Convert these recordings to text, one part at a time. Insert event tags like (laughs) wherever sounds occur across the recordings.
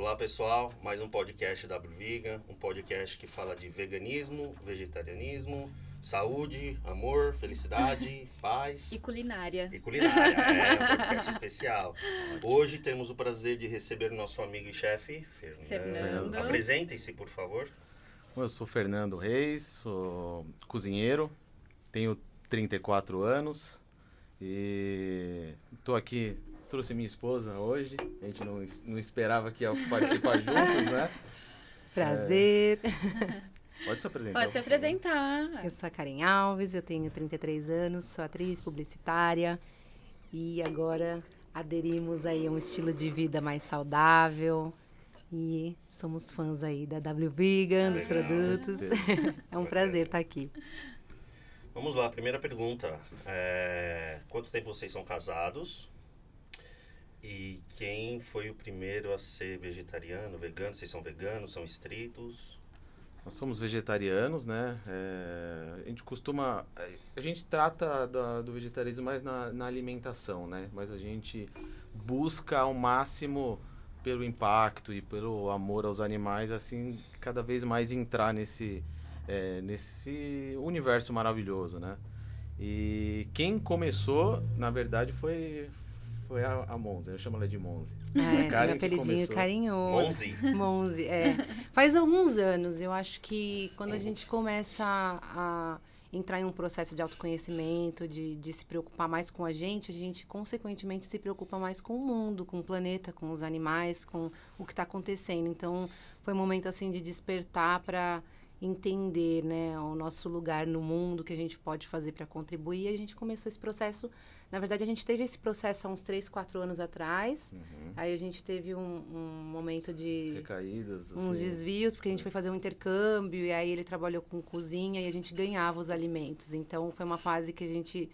Olá pessoal, mais um podcast W Vegan, um podcast que fala de veganismo, vegetarianismo, saúde, amor, felicidade, (laughs) paz E culinária. e culinária. É um (laughs) podcast especial. Hoje temos o prazer de receber nosso amigo e chefe, Fernando. Fernando. Apresentem-se, por favor. Eu sou Fernando Reis, sou cozinheiro, tenho 34 anos e estou aqui, trouxe minha esposa hoje, a gente não, não esperava que ia participar (laughs) juntos, né? Prazer. Pode se apresentar. Pode se apresentar. Eu sou a Karen Alves, eu tenho 33 anos, sou atriz publicitária e agora aderimos aí a um estilo de vida mais saudável e somos fãs aí da W Vegan, dos Legal. produtos. (laughs) é um prazer estar aqui. Vamos lá, primeira pergunta. É, Quanto tempo vocês são casados? E quem foi o primeiro a ser vegetariano, vegano? Vocês são veganos, são estritos? Nós somos vegetarianos, né? É, a gente costuma. A gente trata da- do vegetarismo mais na, na alimentação, né? Mas a gente busca ao máximo pelo impacto e pelo amor aos animais, assim, cada vez mais entrar nesse, é, nesse universo maravilhoso, né? E quem começou, na verdade, foi, foi a, a Monza. Eu chamo ela de Monze. É, tem um Karen apelidinho carinhoso. Onze? Monze, é. Faz alguns anos, eu acho que quando a gente começa a entrar em um processo de autoconhecimento, de, de se preocupar mais com a gente, a gente consequentemente se preocupa mais com o mundo, com o planeta, com os animais, com o que está acontecendo. Então, foi um momento assim de despertar para entender, né, o nosso lugar no mundo, o que a gente pode fazer para contribuir. E a gente começou esse processo. Na verdade, a gente teve esse processo há uns 3, 4 anos atrás. Uhum. Aí a gente teve um, um momento de Recaídas. uns assim. desvios, porque a gente foi fazer um intercâmbio e aí ele trabalhou com cozinha e a gente ganhava os alimentos. Então foi uma fase que a gente,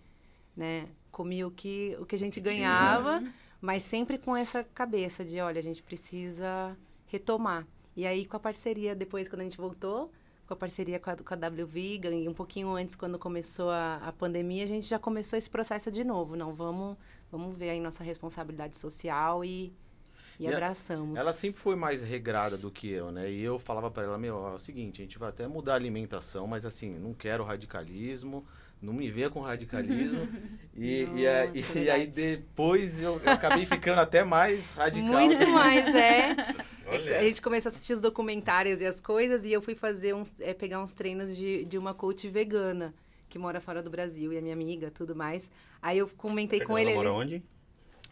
né, comia o que, o que a gente ganhava, mas sempre com essa cabeça de, olha, a gente precisa retomar. E aí com a parceria, depois quando a gente voltou, com a parceria com a, com a W Vegan e um pouquinho antes, quando começou a, a pandemia, a gente já começou esse processo de novo. Não, vamos, vamos ver aí nossa responsabilidade social e, e, E a- abraçamos. Ela sempre foi mais regrada do que eu, né? E eu falava pra ela, meu, é o seguinte, a gente vai até mudar a alimentação, mas assim, não quero radicalismo, não me venha com radicalismo. (laughs) e, e, a- e- Nossa, e aí depois eu, eu acabei ficando até mais radical. Muito mais, é. (laughs) Olha. A gente começou a assistir os documentários e as coisas, e eu fui fazer uns, é, pegar uns treinos de, de uma coach vegana que mora fora do Brasil, e a minha amiga, tudo mais. Aí eu comentei com Fernanda ele. mora ele- onde?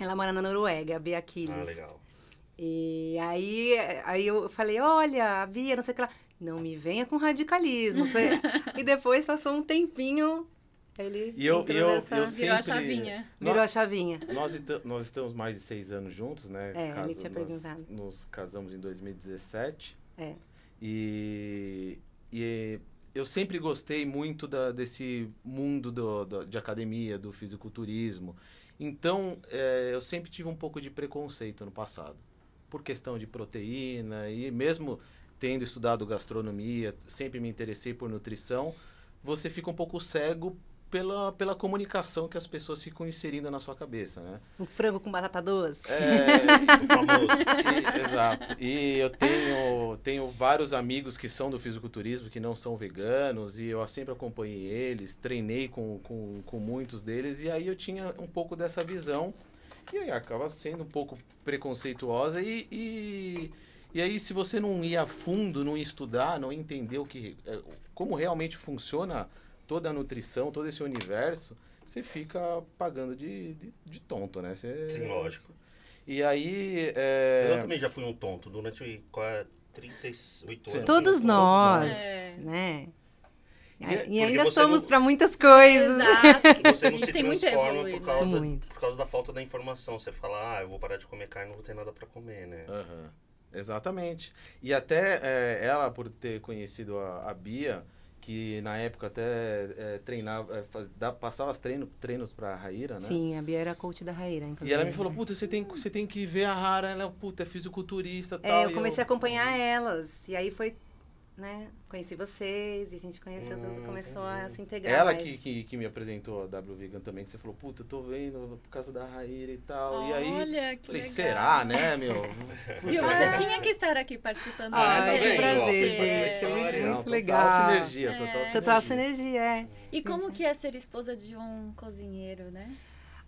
Ela mora na Noruega, a Bia Aquiles. Ah, legal. E aí, aí eu falei, olha, a Bia, não sei o que lá. Não me venha com radicalismo. (laughs) E depois passou um tempinho, ele E eu- eu- nessa- eu Virou a sempre- chavinha. virou a chavinha. Nós, nós estamos mais de seis anos juntos, né? É, ele Caso- tinha nós perguntado. Nos casamos em 2017. É. E, e eu sempre gostei muito da- desse mundo do, do- de academia, do fisiculturismo. Então, é, eu sempre tive um pouco de preconceito no passado. Por questão de proteína e mesmo tendo estudado gastronomia, sempre me interessei por nutrição, você fica um pouco cego pela, pela comunicação que as pessoas ficam inserindo na sua cabeça, né? Um frango com batata doce. (laughs) O famoso. E- exato. E eu tenho, tenho vários amigos que são do fisiculturismo, que não são veganos, e eu sempre acompanhei eles, treinei com, com, com muitos deles, e aí eu tinha um pouco dessa visão, e aí acaba sendo um pouco preconceituosa, e, e, e aí se você não ir a fundo, não estudar, não entender o que, é, como realmente funciona toda a nutrição, todo esse universo, você fica pagando de, de, de tonto, né? Você- Sim, lógico. e aí. É... Mas eu também já fui um tonto durante qua- 38 Sim. anos. Todos nós, É. né? E- E, porque ainda somos não- para muitas coisas. Exato. (laughs) Você A não gente se tem muito a transforma evoluir, por né? causa, Muito. por causa da falta da informação. Você fala, ah, eu vou parar de comer carne, não vou ter nada pra comer, né? Aham, Exatamente. E até é, ela, por ter conhecido a, a Bia, que na época até é, treinava, é, faz- dá- passava os treino, treinos pra Raíra, né? Sim, a Bia era coach da Raíra, inclusive. E ela me falou, puta, você tem, você tem que ver a Rara, ela, puta, é fisiculturista e tal. É, eu comecei a acompanhar elas. E aí foi né, conheci vocês e a gente conheceu tudo, Hum, começou entendi. a se integrar. Ela mas- que, que, que me apresentou a W Vegan também, que você falou, puta, eu tô vendo por causa da Raíra e tal. e aí, Olha, que falei, legal. será, né, meu? (laughs) Viu, você tinha que estar aqui participando Ah, a tá prazer, gente. história. Muito, Não, muito total legal. sinergia, total É. sinergia. Total sinergia, é. E como que é ser esposa de um cozinheiro, né?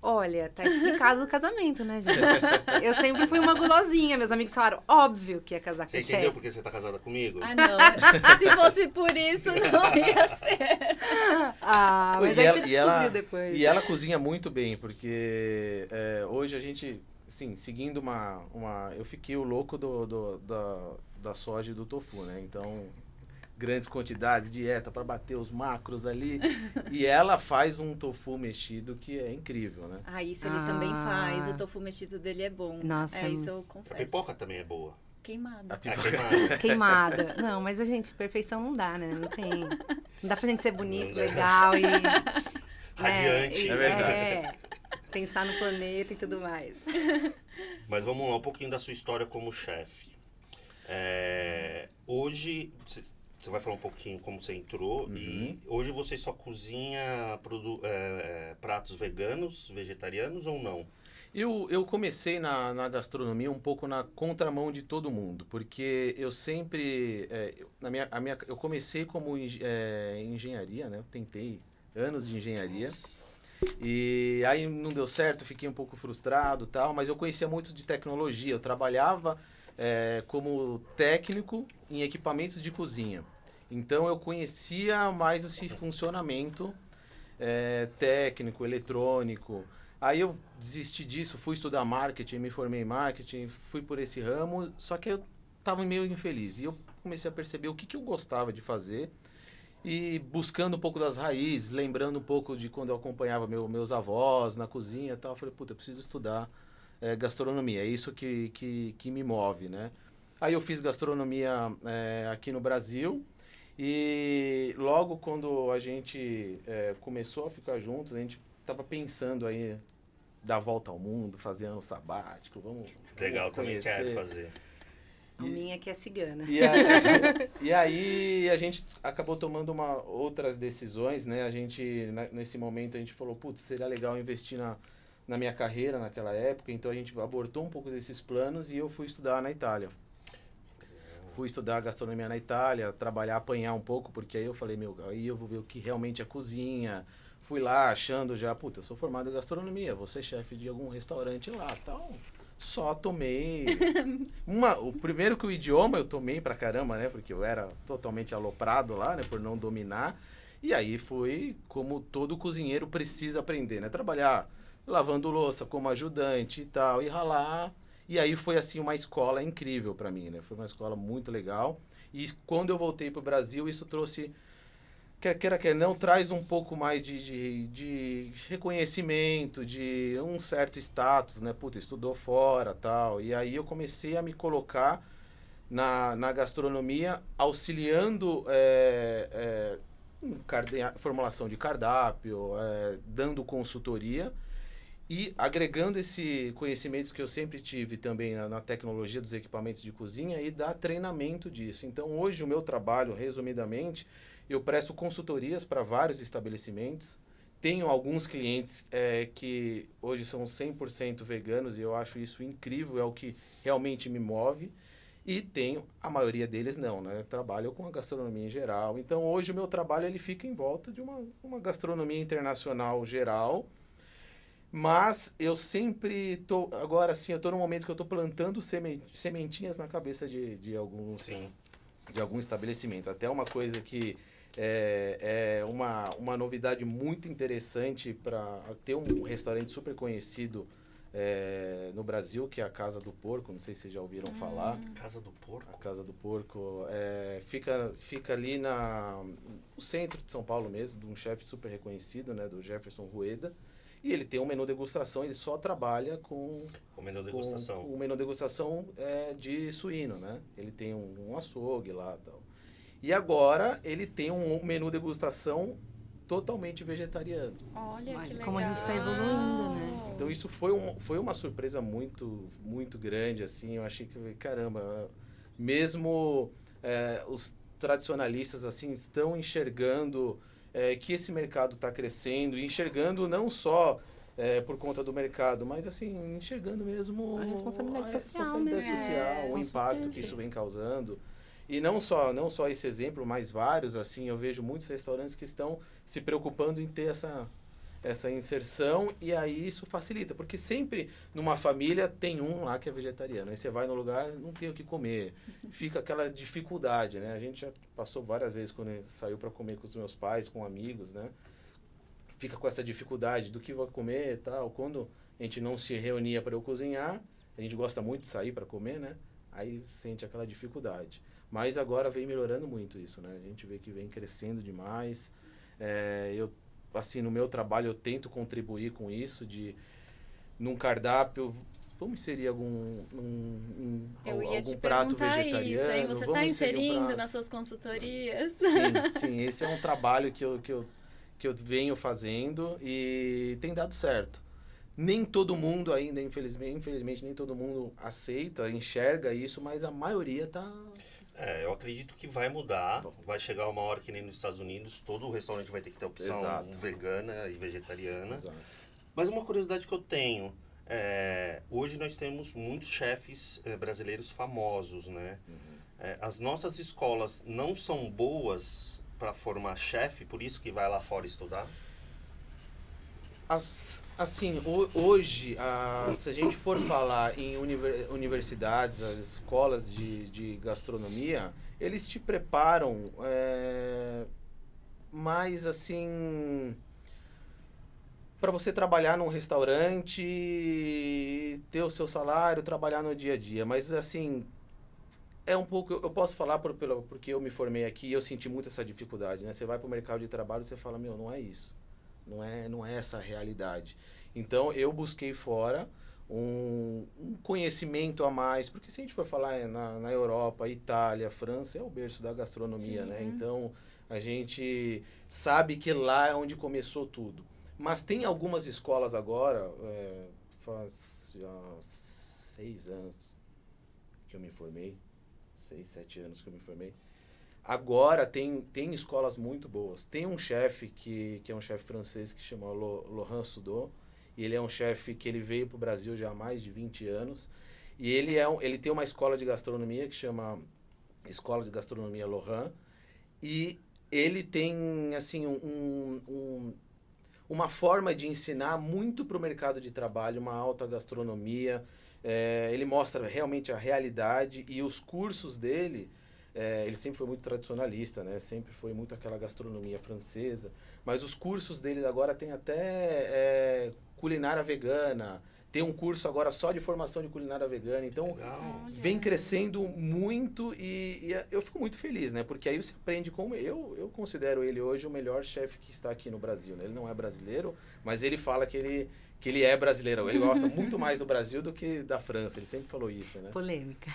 Olha, tá explicado o casamento, né, gente? (laughs) Eu sempre fui uma gulosinha. Meus amigos falaram, óbvio que ia casar Você com o entendeu chefe. porque você tá casada comigo? Ah, não. Se fosse por isso, não ia ser. (laughs) Ah, mas E aí ela- você ela- descobriu depois. E ela cozinha muito bem, porque é, hoje a gente, assim, seguindo uma, uma... Eu fiquei o louco do, do- da, da soja e do tofu, né? Então, grandes quantidades, dieta para bater os macros ali. e ela faz um tofu mexido que é incrível, né? Ah, isso ele Ah. também faz. O tofu mexido dele é bom. Nossa, É, isso eu A confesso. pipoca também é boa. Queimada. A A pipoca- queimada. (laughs) (laughs) Queimada. Não, mas a gente, perfeição não dá, né? Não tem. Não dá pra gente ser bonito, legal e. (laughs) Radiante. e- É verdade. é, pensar no planeta e tudo mais. Mas vamos lá, um pouquinho da sua história como chefe. É, hoje, você vai falar um pouquinho como você entrou. E hoje você só cozinha é, pratos veganos, vegetarianos ou não? Eu, eu comecei na, na gastronomia um pouco na contramão de todo mundo, porque eu sempre. é, eu- na minha, a minha, eu comecei como é, engenharia, né? Eu tentei anos de engenharia. E aí não deu certo, fiquei um pouco frustrado e tal, mas eu conhecia muito de tecnologia. Eu trabalhava é, como técnico em equipamentos de cozinha. Então eu conhecia mais esse funcionamento é, técnico, eletrônico. Aí eu desisti disso, fui estudar marketing, me formei em marketing, fui por esse ramo, só que eu estava meio infeliz. E eu comecei a perceber o que, que eu gostava de fazer e buscando um pouco das raízes, lembrando um pouco de quando eu acompanhava meu, meus avós na cozinha e tal. Eu falei, puta, eu preciso estudar eh, gastronomia, é isso que, que, que me move, né? Aí eu fiz gastronomia eh, aqui no Brasil e logo quando a gente eh, começou a ficar juntos, a gente tava pensando aí dar a volta ao mundo, fazer ano sabático, vamos, Legal, vamos também quero fazer. A minha que é cigana. E aí, (laughs) e aí a gente acabou tomando uma, outras decisões, né? A gente, na- nesse momento, a gente falou, putz, seria legal investir na, na minha carreira naquela época. Então a gente abortou um pouco desses planos e eu fui estudar na Itália. Fui estudar gastronomia na Itália, trabalhar, apanhar um pouco, porque aí eu falei, meu, aí eu vou ver o que realmente é cozinha. Fui lá achando já, puta, eu sou formado em gastronomia, vou ser chefe de algum restaurante lá, tal. Só tomei (laughs) uma, o primeiro que o idioma eu tomei pra caramba, né? Porque eu era totalmente aloprado lá, né? Por não dominar. E aí foi como todo cozinheiro precisa aprender, né? Trabalhar lavando louça como ajudante e tal, e ralar. E aí foi assim uma escola incrível pra mim, né? Foi uma escola muito legal. E quando eu voltei pro Brasil, isso trouxe quer queira quer não, traz um pouco mais de, de, de reconhecimento, de um certo status, né? Puta, estudou fora tal. E aí eu comecei a me colocar na, na gastronomia, auxiliando é, é, formulação de cardápio, é, dando consultoria e agregando esse conhecimento que eu sempre tive também na, na tecnologia dos equipamentos de cozinha e dar treinamento disso. Então hoje o meu trabalho, resumidamente, eu presto consultorias para vários estabelecimentos. Tenho alguns clientes é, que hoje são 100% veganos e eu acho isso incrível, é o que realmente me move. E tenho, a maioria deles não, né? Trabalho com a gastronomia em geral. Então hoje o meu trabalho ele fica em volta de uma, uma gastronomia internacional geral. Mas eu sempre tô, agora sim, eu tô no momento que eu tô plantando semen- sementinhas na cabeça de, de alguns Sim. de algum estabelecimento. Até uma coisa que é, é uma, uma novidade muito interessante para ter um restaurante super conhecido é, no Brasil, que é a Casa do Porco. Não sei se vocês já ouviram falar. Casa do A Porco? Casa do Porco é, fica, fica ali na, no centro de São Paulo mesmo, de um chefe super reconhecido, né, do Jefferson Rueda. E ele tem um menu degustação, ele só trabalha com O menu com- degustação. Com, o menu degustação é de suíno, né? Ele tem um, um açougue lá e tal. E agora ele tem um menu degustação totalmente vegetariano. Olha, Olha que legal. como a gente tá evoluindo, né? Então isso foi, um, foi uma surpresa muito, muito grande, assim. Eu achei que, caramba, mesmo é, os tradicionalistas assim estão enxergando é, que esse mercado está crescendo, e enxergando não só é, por conta do mercado, mas assim, enxergando mesmo A responsabilidade a social, responsabilidade né? social, É, o impacto certeza. que isso vem causando. E não só, não só esse exemplo, mas vários, assim, eu vejo muitos restaurantes que estão se preocupando em ter essa, essa inserção e aí isso facilita, porque sempre numa família tem um lá que é vegetariano, aí você vai no lugar, não tem o que comer, (laughs) fica aquela dificuldade, né? A gente já passou várias vezes quando saiu para comer com os meus pais, com amigos, né? Fica com essa dificuldade do que vai comer e tal. Quando a gente não se reunia para eu cozinhar, a gente gosta muito de sair para comer, né? Aí sente aquela dificuldade. Mas agora vem melhorando muito isso, né? A gente vê que vem crescendo demais. É, eu, assim, no meu trabalho eu tento contribuir com isso, de num cardápio, vamos inserir algum um, um, algum prato vegetariano. isso, hein? Você está inserindo nas suas consultorias? Sim, sim, esse é um trabalho que eu, que eu, que eu venho fazendo e tem dado certo. Nem todo mundo ainda, infelizmente, infelizmente, nem todo mundo aceita, enxerga isso, mas a maioria tá. É, eu acredito que vai mudar. Vai chegar uma hora que nem nos Estados Unidos, todo restaurante vai ter que ter opção Exato. vegana e vegetariana. Exato. Mas uma curiosidade que eu tenho, é, hoje nós temos muitos chefes eh, brasileiros famosos, né? É, as nossas escolas não são boas para formar chefe, por isso que vai lá fora estudar? As- Assim, ho- hoje, a- se a gente for falar em univer- universidades, as escolas de, de gastronomia, eles te preparam é, mais assim para você trabalhar num restaurante, ter o seu salário, trabalhar no dia a dia. Mas assim, é um pouco, eu posso falar por, pelo, porque eu me formei aqui e eu senti muito essa dificuldade, né? Você vai para o mercado de trabalho e você fala, meu, não é isso. Não é, não é essa a realidade. Então eu busquei fora um, um conhecimento a mais, porque se a gente for falar eh, na, na Europa, Itália, França, é o berço da gastronomia, Sim. né? Então a gente sabe que lá é onde começou tudo. Mas tem algumas escolas agora, é, faz já seis anos que eu me formei, seis, sete anos que eu me formei. Agora tem, tem escolas muito boas. Tem um chefe que, que é um chefe francês que chama Laurent Sudot. E ele é um chefe que ele veio para o Brasil já há mais de 20 anos. E ele, é um, ele tem uma escola de gastronomia que chama Escola de Gastronomia Laurent. E ele tem assim um, um- uma forma de ensinar muito para o mercado de trabalho, uma alta gastronomia. É, ele mostra realmente a realidade e os cursos dele é, ele sempre foi muito tradicionalista, né? Sempre foi muito aquela gastronomia francesa. Mas os cursos dele agora tem até é, culinária vegana. Tem um curso agora só de formação de culinária vegana. Então, Legal. Vem crescendo muito e, e eu fico muito feliz, né? Porque aí você aprende como eu eu considero ele hoje o melhor chefe que está aqui no Brasil. Né? Ele não é brasileiro, mas ele fala que ele que ele é brasileiro. Ele gosta (laughs) muito mais do Brasil do que da França. Ele sempre falou isso, né? Polêmica.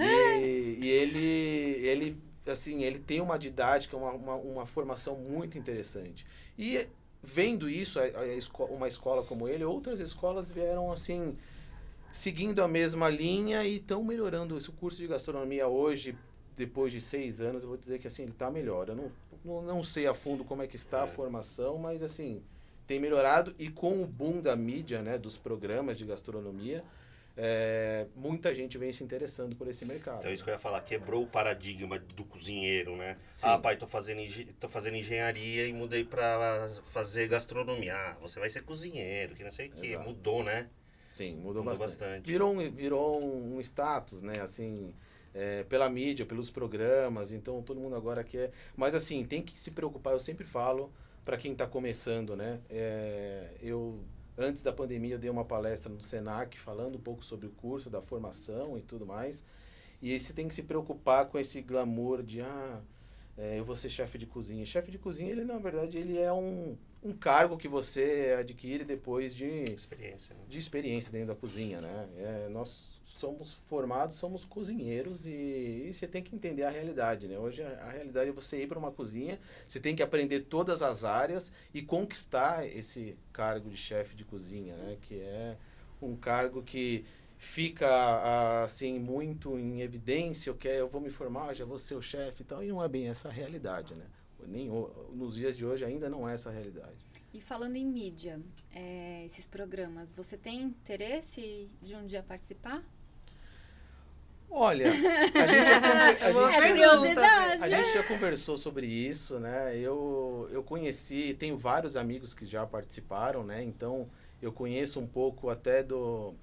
E, e ele, ele, assim, ele tem uma didática, uma, uma, uma formação muito interessante. E vendo isso, a, a esco- uma escola como ele, outras escolas vieram assim, seguindo a mesma linha e estão melhorando. Esse curso de gastronomia hoje, depois de seis anos, eu vou dizer que assim, ele está melhor. Eu não, não, não sei a fundo como é que está a É. formação, mas assim, tem melhorado. E com o boom da mídia, né, dos programas de gastronomia, é, muita gente vem se interessando por esse mercado. Então, isso que eu ia falar, quebrou o paradigma do cozinheiro, né? Sim. Ah, pai, tô fazendo, tô fazendo engenharia e mudei pra fazer gastronomia. Ah, você vai ser cozinheiro, que não sei o quê. Exato. Mudou, né? Sim, mudou, Mudou bastante. bastante. Virou, um, virou um status, né? Assim, é, pela mídia, pelos programas. Então, todo mundo agora quer... Mas, assim, tem que se preocupar. Eu sempre falo para quem está começando, né? É, eu, antes da pandemia, eu dei uma palestra no Senac falando um pouco sobre o curso, da formação e tudo mais. E aí você tem que se preocupar com esse glamour de, ah, é, eu vou ser chefe de cozinha. Chefe de cozinha, ele, na verdade, ele é um, um cargo que você adquire depois de Experiência, né? de experiência dentro da cozinha, né? É, nós somos formados, somos cozinheiros e, e você tem que entender a realidade, né? Hoje a, a realidade é você ir para uma cozinha, você tem que aprender todas as áreas e conquistar esse cargo de chefe de cozinha, né? Que é um cargo que fica assim muito em evidência, eu quero, eu vou me formar, já vou ser o chefe e tal, e não é bem essa a realidade, né? Nem, nos dias de hoje ainda não é essa a realidade. E falando em mídia, é, esses programas, você tem interesse de um dia participar? Olha, a (laughs) gente, já, a, gente, a gente já conversou sobre isso, né? Eu, eu conheci, tenho vários amigos que já participaram, né? Então, eu conheço um pouco até do,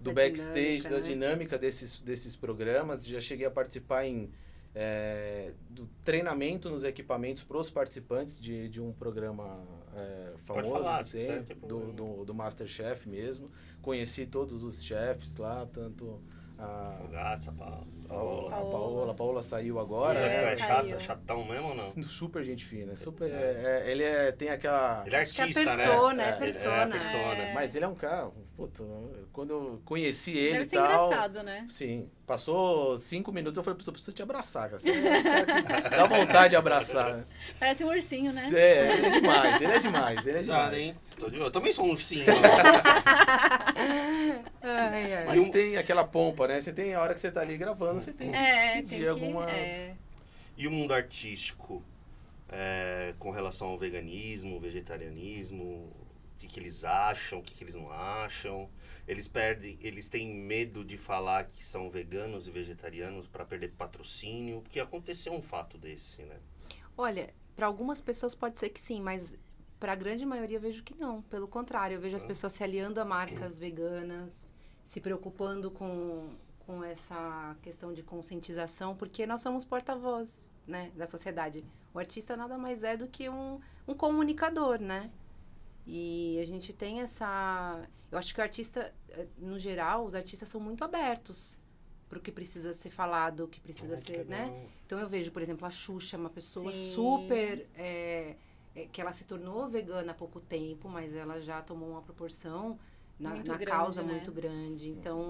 do da backstage, dinâmica, da né? dinâmica desses, desses programas. Já cheguei a participar em é, do treinamento nos equipamentos para os participantes de, de um programa é, famoso falar, que tem, do, do, do Masterchef mesmo. Conheci todos os chefs lá, tanto a, o Gato, a Paola. A, Paola. A Paola saiu agora. É, é chato, chatão mesmo ou não? Super gente fina. Super, é. É, ele é, tem aquela. Ele é artista, é persona, né? É persona, é, persona. Mas ele é um cara. Puta, quando eu conheci ele Deve ser tal. engraçado, né? Sim. Passou cinco minutos, eu falei, eu preciso te abraçar, cara. Dá vontade de abraçar. Né? Parece um ursinho, né? É, ele é demais, ele é demais, ele é demais. Nada, hein? Eu também sou um ursinho. (laughs) ai, ai. Mas tem aquela pompa, né? Você tem a hora que você tá ali gravando, você tem que é, seguir tem que, algumas. É. E o mundo artístico, é, com relação ao veganismo, vegetarianismo, o que, que eles acham, o que, que eles não acham? Eles perdem, eles têm medo de falar que são veganos e vegetarianos para perder patrocínio, porque aconteceu um fato desse, né? Olha, para algumas pessoas pode ser que sim, mas para a grande maioria eu vejo que não. Pelo contrário, eu vejo as pessoas se aliando a marcas veganas, se preocupando com, com essa questão de conscientização, porque nós somos porta-voz né, da sociedade. O artista nada mais é do que um, um comunicador, né? E a gente tem essa. Eu acho que o artista, eh, no geral, os artistas são muito abertos para o que precisa ser falado, o que precisa Ah, que ser, legal. né? Então eu vejo, por exemplo, a Xuxa, uma pessoa Sim. super. é, é, que ela se tornou vegana há pouco tempo, mas ela já tomou uma proporção na, Muito na grande, causa né? muito grande. Então,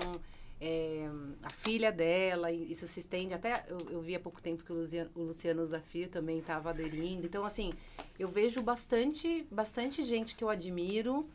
é, a filha dela, isso se estende até. Eu, eu vi há pouco tempo que o Luciano, o Luciano Zafir também estava aderindo. Então, assim, eu vejo bastante, bastante gente que eu admiro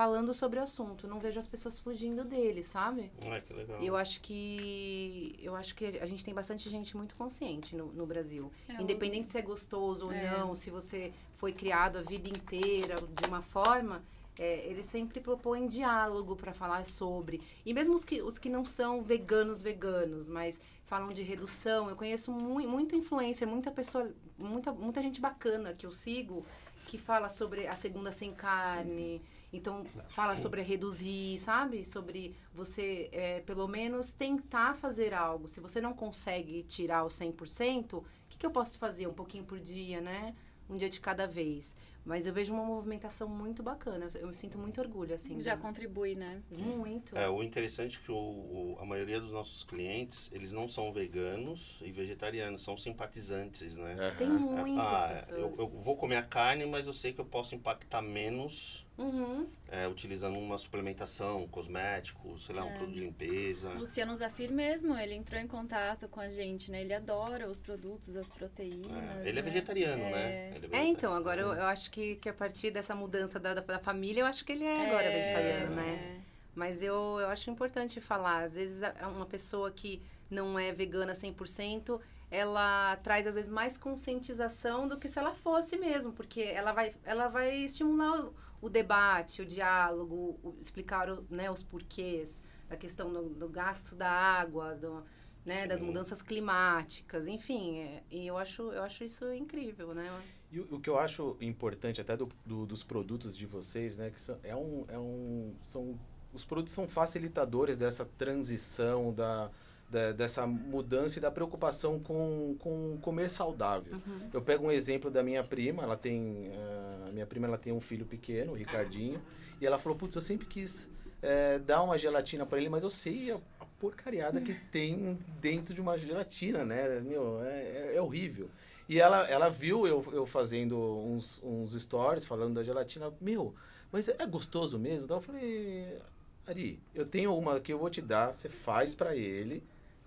falando sobre o assunto. Não vejo as pessoas fugindo dele, sabe? Ah, que legal. Eu acho que eu acho que a gente tem bastante gente muito consciente no, no Brasil. É, Independente se é gostoso ou É. não, se você foi criado a vida inteira de uma forma, é, eles sempre propõem diálogo para falar sobre. E mesmo os que, os que não são veganos, veganos, mas falam de redução, eu conheço mu muita influencer, muita pessoa, muita, muita gente bacana que eu sigo que fala sobre a segunda sem carne. Então, fala sobre reduzir, sabe? Sobre você, é, pelo menos, tentar fazer algo. Se você não consegue tirar o 100%, o que, que eu posso fazer? Um pouquinho por dia, né? Um dia de cada vez. Mas eu vejo uma movimentação muito bacana. Eu me sinto muito orgulho, assim. Já contribui, né? Muito. É, o interessante é que o, o- a maioria dos nossos clientes, eles não são veganos e vegetarianos, são simpatizantes, né? Tem Aham. muitas Ah, pessoas. eu, eu vou comer a carne, mas eu sei que eu posso impactar menos Uhum. é, utilizando uma suplementação, um cosmético, sei lá, um É. produto de limpeza. O Luciano Zafir mesmo, ele entrou em contato com a gente, né? Ele adora os produtos, as proteínas. É, ele é né? vegetariano, É. né? Ele É, vegetariano. então, agora eu, eu acho que, que a partir dessa mudança da, da, da família, eu acho que ele é agora É, vegetariano, né? é. Mas eu, eu acho importante falar. Às vezes, a- uma pessoa que não é vegana 100%, ela traz, às vezes, mais conscientização do que se ela fosse mesmo. Porque ela vai, ela vai estimular o, debate, o diálogo, o- explicar o- né, os porquês da questão do, do gasto da água, do, né, das mudanças climáticas, enfim. é- e eu acho, eu acho isso incrível, né? E o, o que eu acho importante até do, do- dos produtos de vocês, né, que são, é um, é um, são, os produtos são facilitadores dessa transição, da, da- dessa mudança e da preocupação com, com comer saudável. Uhum. Eu pego um exemplo da minha prima, ela tem, ah, a minha prima ela tem um filho pequeno, o Ricardinho, e ela falou, putz, eu sempre quis eh, dar uma gelatina para ele, mas eu sei a, a porcariada que tem dentro de uma gelatina, né? Meu, é, é- é horrível. E ela, ela viu eu, eu fazendo uns, uns stories falando da gelatina. Meu, mas é gostoso mesmo? Então eu falei, Ari, eu tenho uma que eu vou te dar, você faz pra ele.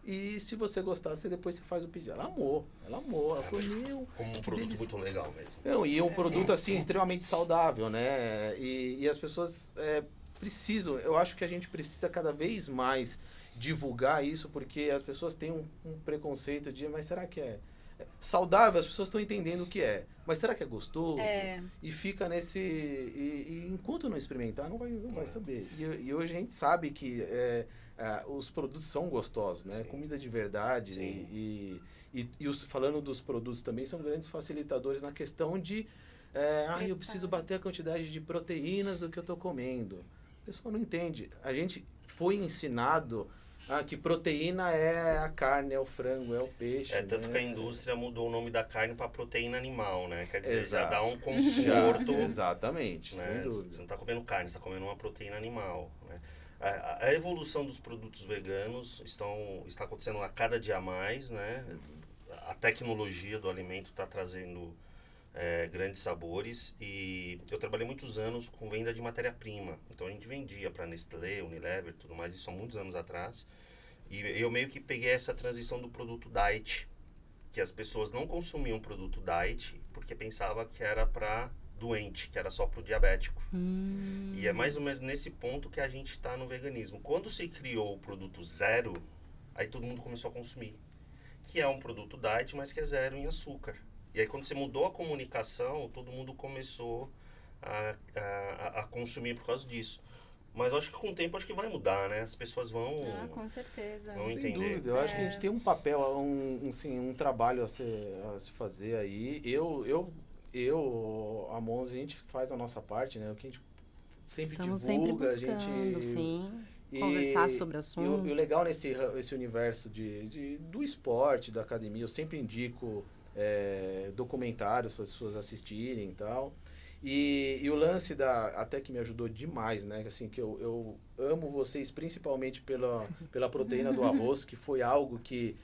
E se você gostar, você depois você faz o pedido. Ela amou, ela amou. Ela falou, meu. Como um produto delícia. muito legal mesmo. Não, e um produto assim extremamente saudável, né? E, e as pessoas é, precisam, eu acho que a gente precisa cada vez mais divulgar isso, porque as pessoas têm um, um preconceito de, mas será que é saudável? As pessoas estão entendendo o que é, mas será que é gostoso? É. E fica nesse. E, e enquanto não experimentar, não vai, não vai saber. E, e hoje a gente sabe que é, é, os produtos são gostosos, né? Sim. Comida de verdade. Sim. E, e, e os, falando dos produtos também, são grandes facilitadores na questão de. É, ah, eu preciso bater a quantidade de proteínas do que eu estou comendo. A pessoa não entende. A gente foi ensinado ah, que proteína é a carne, é o frango, é o peixe. É tanto né? que a indústria mudou o nome da carne para proteína animal, né? Quer dizer, já Exato. dá um (laughs) Já, conforto. exatamente, né? sem Você dúvida. não está comendo carne, você está comendo uma proteína animal. Né? A, evolução dos produtos veganos estão, está acontecendo a cada dia mais, né? A tecnologia do alimento está trazendo é, grandes sabores e eu trabalhei muitos anos com venda de matéria-prima. Então a gente vendia para Nestlé, Unilever, tudo mais, isso há muitos anos atrás. E eu meio que peguei essa transição do produto diet, que as pessoas não consumiam produto diet porque pensava que era para doente, que era só para o diabético. Hum. E é mais ou menos nesse ponto que a gente está no veganismo. Quando se criou o produto zero, aí todo mundo começou a consumir. Que é um produto diet, mas que é zero em açúcar. E aí quando você mudou a comunicação, todo mundo começou a, a, a consumir por causa disso. Mas eu acho que com o tempo acho que vai mudar, né? As pessoas vão... Ah, com certeza. Não Sem entender. dúvida, eu acho que a É. gente tem um papel, um, um, sim, um trabalho a se, a se fazer aí. Eu, eu, eu, a Monza, a gente faz a nossa parte, né? O que a gente sempre Estamos sempre divulga, a buscando, gente... sim. e- Conversar sobre o E assunto. e o legal nesse esse universo de, de- do esporte, da academia, eu sempre indico é, documentários para as pessoas assistirem e tal. E, e o lance da. Até que me ajudou demais, né? Assim, que eu, eu amo vocês principalmente pela, pela proteína do (laughs) arroz, que foi algo que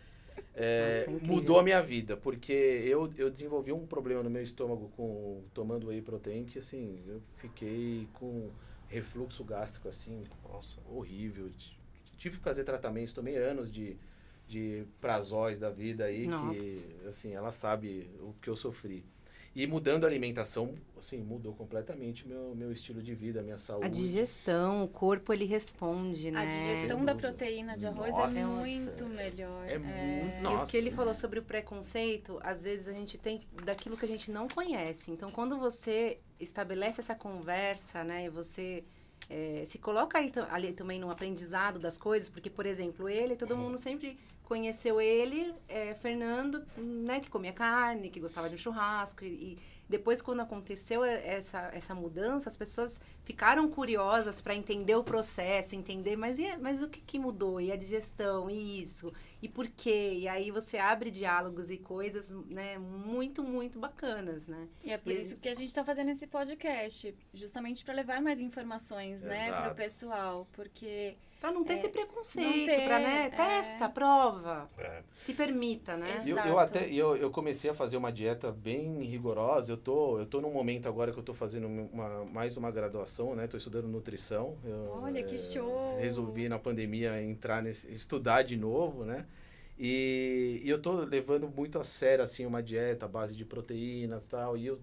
é, Nossa, incrível. mudou a minha vida. Porque eu, eu desenvolvi um problema no meu estômago com tomando whey protein que assim, eu fiquei com refluxo gástrico assim, Nossa. horrível. Tive que fazer tratamentos, tomei anos de, de prazóis da vida aí, Nossa. que, assim, ela sabe o que eu sofri. E mudando a alimentação, assim, mudou completamente meu, meu estilo de vida, minha saúde. A digestão, o corpo ele responde, né? A digestão da proteína de arroz Nossa. é muito melhor. É muito- E Nossa. o que ele falou sobre o preconceito, às vezes a gente tem daquilo que a gente não conhece. Então, quando você estabelece essa conversa, né, e você eh, se coloca aí, ali também no aprendizado das coisas, porque, por exemplo, ele, todo mundo sempre conheceu ele, eh, Fernando, né, que comia carne, que gostava de um churrasco, e, e depois, quando aconteceu essa, essa mudança, as pessoas ficaram curiosas para entender o processo, entender, mas, e, mas o que, que mudou? E a digestão, e isso? E por quê? E aí você abre diálogos e coisas, né, muito, muito bacanas, né? E é por E- isso que a gente está fazendo esse podcast, justamente para levar mais informações, né, para o pessoal, porque Pra não ter É, esse preconceito, ter, pra, né, é. testa, prova, É. se permita, né? Exato. Eu, eu até eu, eu comecei a fazer uma dieta bem rigorosa. Eu tô, eu tô num momento agora que eu tô fazendo uma, mais uma graduação, né? Tô estudando nutrição. Eu, Olha, que show! Resolvi na pandemia entrar nesse estudar de novo, né? E, e eu tô levando muito a sério assim uma dieta à base de proteínas e tal. E eu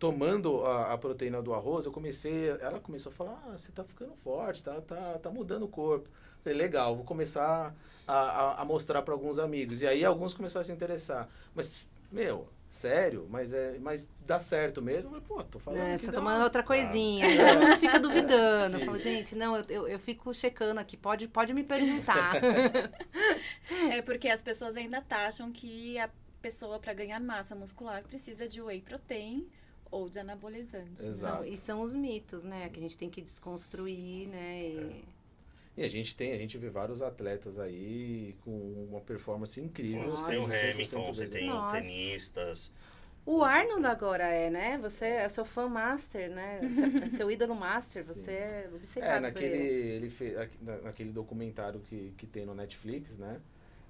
tomando a, a proteína do arroz, eu comecei, ela começou a falar: "Ah, você tá ficando forte, tá tá tá mudando o corpo". Falei, legal, vou começar a, a, a mostrar para alguns amigos. E aí alguns começaram a se interessar. Mas, meu, sério? Mas, é, mas dá certo mesmo? Eu falei, pô, tô falando. É, que você tá dá. tomando outra coisinha. Aí (laughs) Todo mundo fica duvidando. Sim. Fala, gente, não, eu, eu, eu fico checando aqui, pode, pode me perguntar. (laughs) é porque as pessoas ainda taxam que a pessoa para ganhar massa muscular precisa de whey protein ou de anabolizantes. Exato. São- e são os mitos, né? Que a gente tem que desconstruir, né? E- E a gente tem, a gente vê vários atletas aí com uma performance incrível. Você tem o Nossa. Hamilton, você tem Nossa. tenistas. O Arnold agora é, né? Você é seu fã master, né? Você é seu ídolo master, Sim. você é obcecado É, naquele, ele. ele fez, naquele documentário que, que tem no Netflix, né?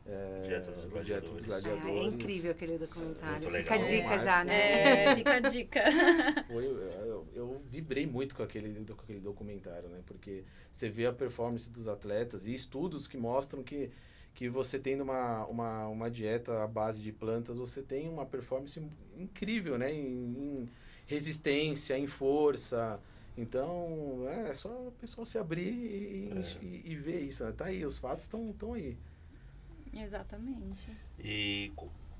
É, Dieta dos do Dieta dos Gladiadores. Ah, é incrível aquele documentário. Muito Fica legal. a dica É. já, né? É, fica a dica. (laughs) Foi, eu, eu- eu vibrei muito com aquele, com aquele documentário, né? Porque você vê a performance dos atletas e estudos que mostram que, que você tendo uma, uma, uma dieta à base de plantas, você tem uma performance incrível, né? Em, em resistência, em força. Então, é, é só o pessoal se abrir e, É. e, e ver isso. Né? Tá aí, os fatos estão aí. Exatamente. E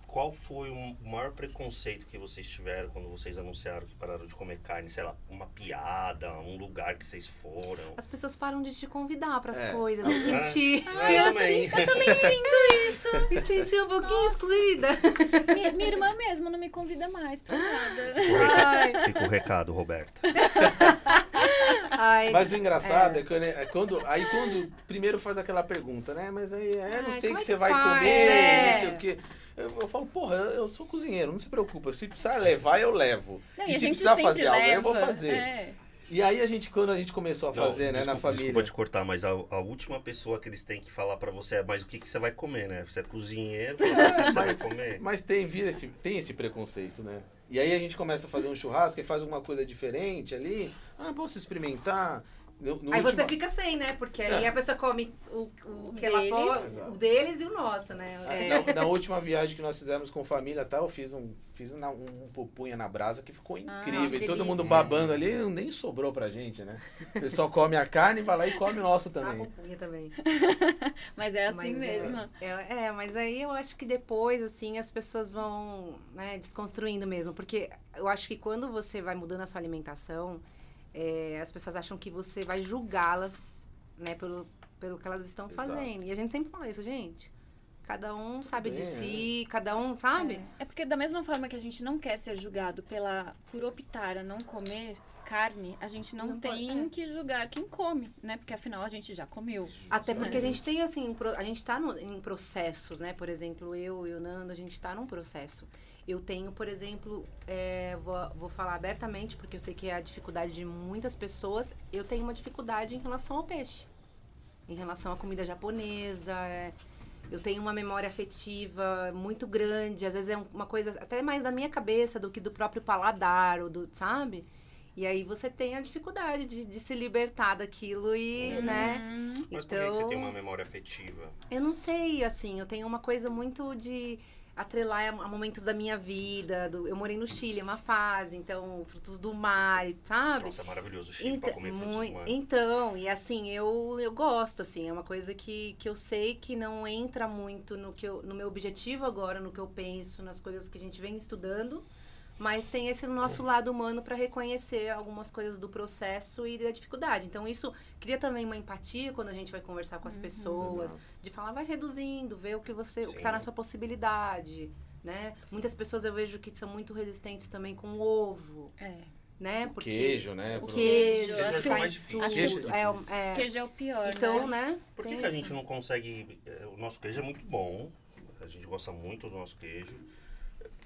qual foi o maior preconceito que vocês tiveram quando vocês anunciaram que pararam de comer carne? Sei lá, uma piada, um lugar que vocês foram? As pessoas param de te convidar para as É. coisas. Eu senti. Ah, eu também. (laughs) Eu também sinto isso. Me senti um pouquinho excluída. minha, minha irmã mesmo não me convida mais pra nada. Fica o recado, Roberto. (laughs) ai. Mas o engraçado é, é quando. Aí quando primeiro faz aquela pergunta, né? Mas aí é, não Ai, sei o que é você que vai faz? comer, É. não sei o quê. Eu, eu falo, porra, eu, eu sou cozinheiro, não se preocupa. Se precisar levar, eu levo. Não, e e se precisar fazer algo, leva. eu vou fazer. É. E aí a gente, quando a gente começou a Não, fazer, né, na desculpa- família. Desculpa te cortar, mas a, a última pessoa que eles têm que falar pra você é mas o que, que você vai comer, né? Você é cozinheiro, (laughs) que, que você vai mas, comer? mas tem, vira esse, tem esse preconceito, né? E aí a gente começa a fazer um churrasco e faz alguma coisa diferente ali. Ah, posso experimentar? No, no Aí você fica sem, né? Porque aí É. a pessoa come o, o que Deles. ela pode, o deles e o nosso, né? Ah, É. Na, na última viagem que nós fizemos com família, tá, eu fiz um, fiz um, um pupunha na brasa que ficou incrível. nossa, e todo delícia. mundo babando ali, nem sobrou pra gente, né? O pessoal come a carne, vai lá e come o nosso Ah, também. pupunha também. (laughs) Mas é assim Mas mesmo. É, é, é, mas aí eu acho que depois, assim, as pessoas vão né, desconstruindo mesmo. Porque eu acho que quando você vai mudando a sua alimentação, é, as pessoas acham que você vai julgá-las, né, pelo, pelo que elas estão Exato. fazendo. E a gente sempre fala isso, gente. Cada um sabe de si, cada um, sabe? É. É porque da mesma forma que a gente não quer ser julgado pela por optar a não comer carne, a gente não, Não pode- tem é. que julgar quem come, né? Porque afinal a gente já comeu. Até porque a É. gente tem, assim, um a gente tá no- em processos, né? Por exemplo, eu e o Nando, a gente tá num processo. Eu tenho, por exemplo, é, vou, vou falar abertamente, porque eu sei que é a dificuldade de muitas pessoas, eu tenho uma dificuldade em relação ao peixe. Em relação à comida japonesa, é, eu tenho uma memória afetiva muito grande, às vezes é um- uma coisa até mais da minha cabeça do que do próprio paladar, ou do, sabe? E aí você tem a dificuldade de, de se libertar daquilo e, né? Hum, Mas por que que você tem uma memória afetiva? Eu não sei, assim, eu tenho uma coisa muito de atrelar a, momentos da minha vida. do- eu morei no Chile, uma fase, então, frutos do mar, sabe? Nossa, é maravilhoso o Chile pra Então, comer frutos mui- do mar. então, e assim, eu, eu gosto, assim, é uma coisa que, que eu sei que não entra muito no, que eu, no meu objetivo agora, no que eu penso, nas coisas que a gente vem estudando, mas tem esse nosso lado humano para reconhecer algumas coisas do processo e da dificuldade. Então, isso cria também uma empatia quando a gente vai conversar com as pessoas, Exato. de falar, vai reduzindo, ver o que você, o que Sim. tá na sua possibilidade, né? Muitas pessoas eu vejo que são muito resistentes também com o ovo, é. né? O queijo, né? O queijo, Queijo, acho acho que é mais difícil. Queijo é É, é. Queijo é o pior, Então, né? né? Por que, que a gente não consegue. eh, O nosso queijo é muito bom. A gente gosta muito do nosso queijo.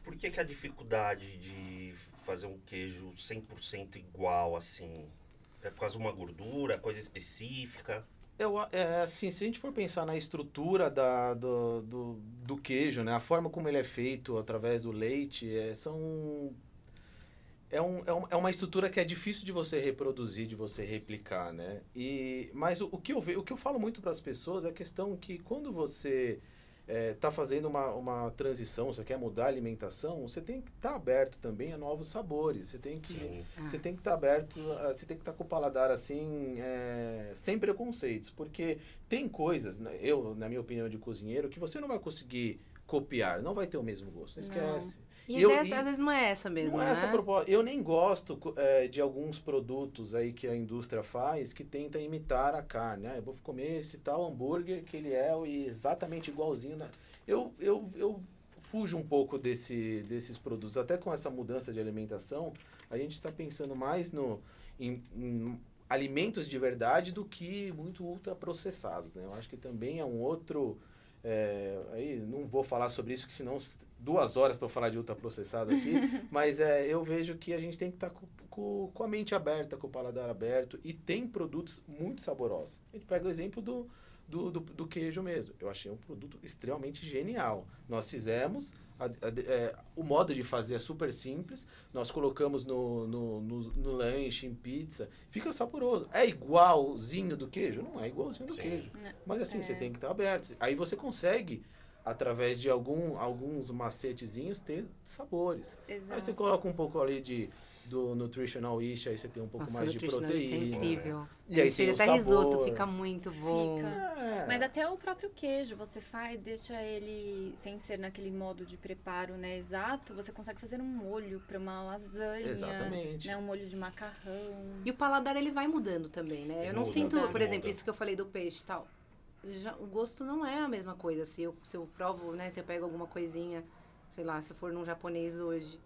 Por que, que a dificuldade de fazer um queijo 100% igual assim? É por causa de uma gordura, coisa específica? Eu, é, assim, se a gente for pensar na estrutura da, do, do, do queijo, né? A forma como ele é feito através do leite, é, são... É, um, é, um- é uma estrutura que é difícil de você reproduzir, de você replicar, né? E, mas o, o que eu ve, o que eu falo muito para as pessoas é a questão que quando você está fazendo uma, uma transição, você quer mudar a alimentação, você tem que estar aberto também a novos sabores. Você tem que Sim. você tem que estar aberto, ah, você tem que estar com o paladar assim, é, sem preconceitos, porque tem coisas, né, eu, na minha opinião de cozinheiro, que você não vai conseguir copiar, não vai ter o mesmo gosto, esquece. A E eu- ideia, e- às vezes não é essa mesmo, Não é né? essa proposta. Eu nem gosto é, de alguns produtos aí que a indústria faz que tenta imitar a carne. Ah, eu vou comer esse tal hambúrguer que ele é exatamente igualzinho. Na... Eu, eu, eu fujo um pouco desse, desses produtos. Até com essa mudança de alimentação, a gente está pensando mais no, em, em alimentos de verdade do que muito ultraprocessados. Né? Eu acho que também é um outro... é, aí não vou falar sobre isso, que senão duas horas para falar de ultraprocessado aqui, (laughs) mas é, eu vejo que a gente tem que estar com, com, com a mente aberta, com o paladar aberto, e tem produtos muito saborosos. A gente pega o exemplo do, do, do, do queijo mesmo. Eu achei um produto extremamente genial. Nós fizemos, a- a- é, o modo de fazer é super simples, nós colocamos no, no, no, no lanche, em pizza, fica saboroso. É igualzinho do queijo? Não é igualzinho do Sim. queijo. Não. Mas assim, É. você tem que estar aberto. Aí você consegue, através de algum, alguns macetezinhos, ter sabores. Aí você Exato. coloca um pouco ali de, do Nutritional Yeast, aí você tem um pouco Nossa, mais de é proteína. incrível. E aí tem até risoto, sabor. fica muito bom. Fica. É. Mas até o próprio queijo, você faz, deixa ele sem ser naquele modo de preparo, né, exato, você consegue fazer um molho para uma lasanha, Exatamente. né, um molho de macarrão. E o paladar ele vai mudando também, né? Ele Eu não muda, sinto, por exemplo, muda. isso que eu falei do peixe e tal. Já, o gosto não é a mesma coisa. Se eu, se eu provo, né? Se eu pego alguma coisinha, sei lá, se eu for num japonês hoje,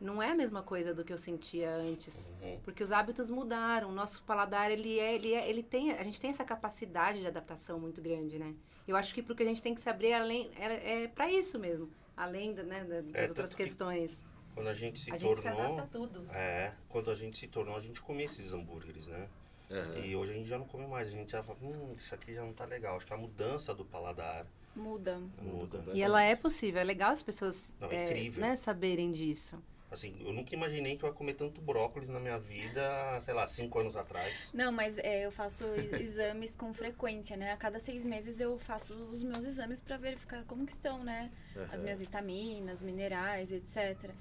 não é a mesma coisa do que eu sentia antes. Uhum. Porque os hábitos mudaram. O nosso paladar, ele é, ele é, ele tem, a gente tem essa capacidade de adaptação muito grande, né? Eu acho que porque a gente tem que se abrir além, é, é para isso mesmo. Além da, né, da- das É, outras tanto que questões. Quando a gente se a gente se tornou. adapta a tudo. É, quando a gente se tornou, a gente comia esses hambúrgueres, né? É. E hoje a gente já não come mais, a gente já fala, hum, isso aqui já não tá legal. Acho que a mudança do paladar Muda. muda. E ela é possível, é legal as pessoas Não, é é, né, saberem disso. Assim, eu nunca imaginei que eu ia comer tanto brócolis na minha vida, sei lá, cinco anos atrás. Não, mas é, eu faço ex- (laughs) exames com frequência, né? A cada seis meses eu faço os meus exames para verificar como que estão, né? As Aham. minhas vitaminas, minerais, etc.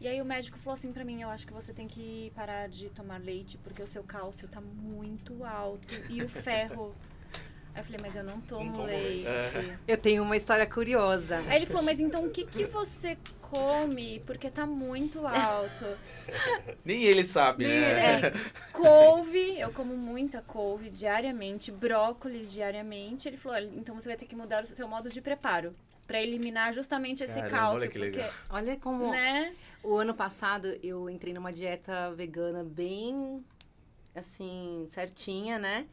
E aí o médico falou assim pra mim, eu acho que você tem que parar de tomar leite porque o seu cálcio tá muito alto e o (laughs) ferro. Aí eu falei, mas eu não tomo, tomo leite. leite. (laughs) Eu tenho uma história curiosa. Aí ele falou, mas então o que que você come porque tá muito alto? (laughs) Nem ele sabe, né? É, (laughs) couve, eu como muita couve diariamente, brócolis diariamente. Ele falou, olha, então você vai ter que mudar o seu modo de preparo pra eliminar justamente esse Caramba, cálcio, olha que porque, legal. Olha como né? o ano passado eu entrei numa dieta vegana bem assim, certinha, né?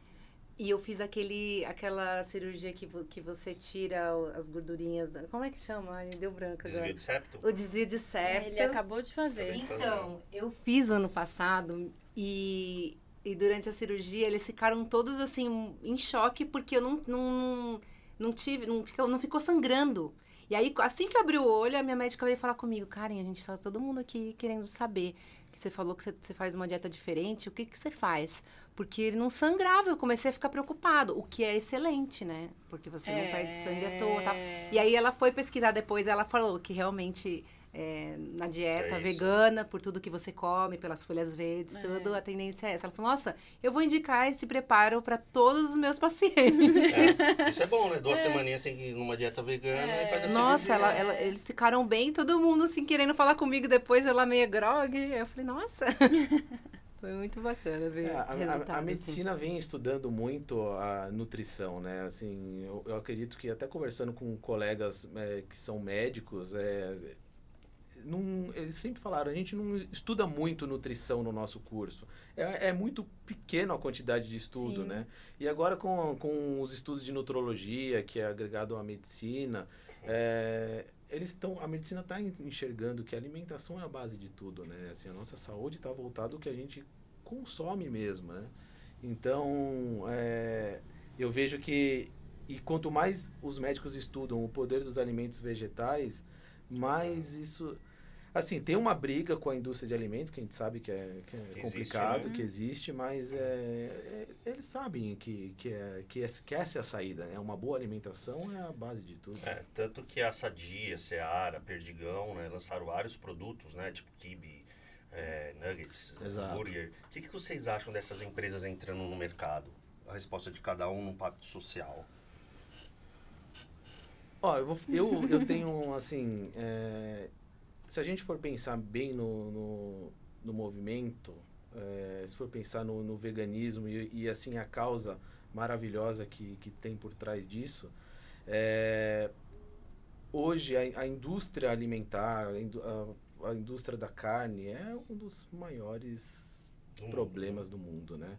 E eu fiz aquele, aquela cirurgia que, vo- que você tira o- as gordurinhas. da- Como é que chama? Ai, deu branco agora. Desvio de septo. O desvio de septo. Ele acabou de fazer. Então, eu fiz ano passado e, e durante a cirurgia eles ficaram todos assim em choque porque eu não, não, não tive, não ficou, não ficou sangrando. E aí, assim que eu abri o olho, a minha médica veio falar comigo, Karen, a gente tá todo mundo aqui querendo saber. Que você falou que você, faz uma dieta diferente, o que, que você faz? Porque ele não sangrava, eu comecei a ficar preocupado, o que é excelente, né? Porque você não perde sangue à toa, tá? É. E aí ela foi pesquisar depois, ela falou que realmente é, na dieta É vegana, por tudo que você come, pelas folhas verdes, É. tudo, a tendência é essa. Ela falou, nossa, eu vou indicar esse preparo para todos os meus pacientes. É, (laughs) isso é bom, né? Duas semaninhas sem ir numa dieta vegana É. e faz essa Nossa, ela, ela- eles ficaram bem, todo mundo assim querendo falar comigo depois, eu lá meio grog. Eu falei, nossa. (laughs) Foi muito bacana ver É, a- a, a assim. medicina vem estudando muito a nutrição, né? Assim, eu, eu acredito que até conversando com colegas é, que são médicos, é, não- eles sempre falaram, a gente não estuda muito nutrição no nosso curso. É, é muito pequena a quantidade de estudo, Sim. né? E agora com, com os estudos de nutrologia, que é agregado à medicina, é, eles estão, a medicina está enxergando que a alimentação é a base de tudo, né? Assim, a nossa saúde está voltada ao que a gente consome mesmo, né? Então, é, eu vejo que e quanto mais os médicos estudam o poder dos alimentos vegetais, mais isso assim tem uma briga com a indústria de alimentos que a gente sabe que é, que é Que existe, complicado, né? que existe, mas é, é- eles sabem que que, é, que, essa- que essa é a saída, né? Uma boa alimentação é a base de tudo. É, tanto que a Sadia, Seara, Perdigão, né, lançaram vários produtos, né, tipo kibe, é, nuggets, Exato. hambúrguer. O que, que vocês acham dessas empresas entrando no mercado? A resposta de cada um no pacto social. Ó, eu, vou, eu, eu tenho, assim, é, se a gente for pensar bem no, no, no movimento, é, se for pensar no, no veganismo e, e, assim, a causa maravilhosa que, que tem por trás disso, é, hoje a, a indústria alimentar, a, a- indústria da carne é um dos maiores mundo, problemas do mundo, né?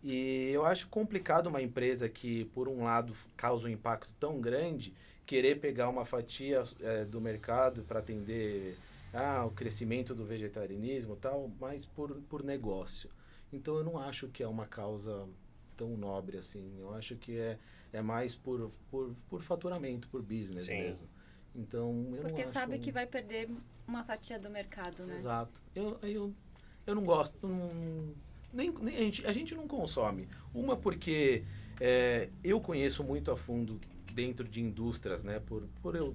E eu acho complicado uma empresa que, por um lado, causa um impacto tão grande, querer pegar uma fatia eh, do mercado para atender ah, o crescimento do vegetarianismo e tal, mas por, por negócio. Então eu não acho que é uma causa tão nobre assim. Eu acho que é, é mais por, por, por faturamento, por business Sim. mesmo. Então eu Porque não sabe acho... que vai perder uma fatia do mercado, né? Exato. Eu, eu, eu não gosto. não- nem, nem a, gente, a gente não consome. Uma porque é, eu conheço muito a fundo dentro de indústrias, né? Por, por eu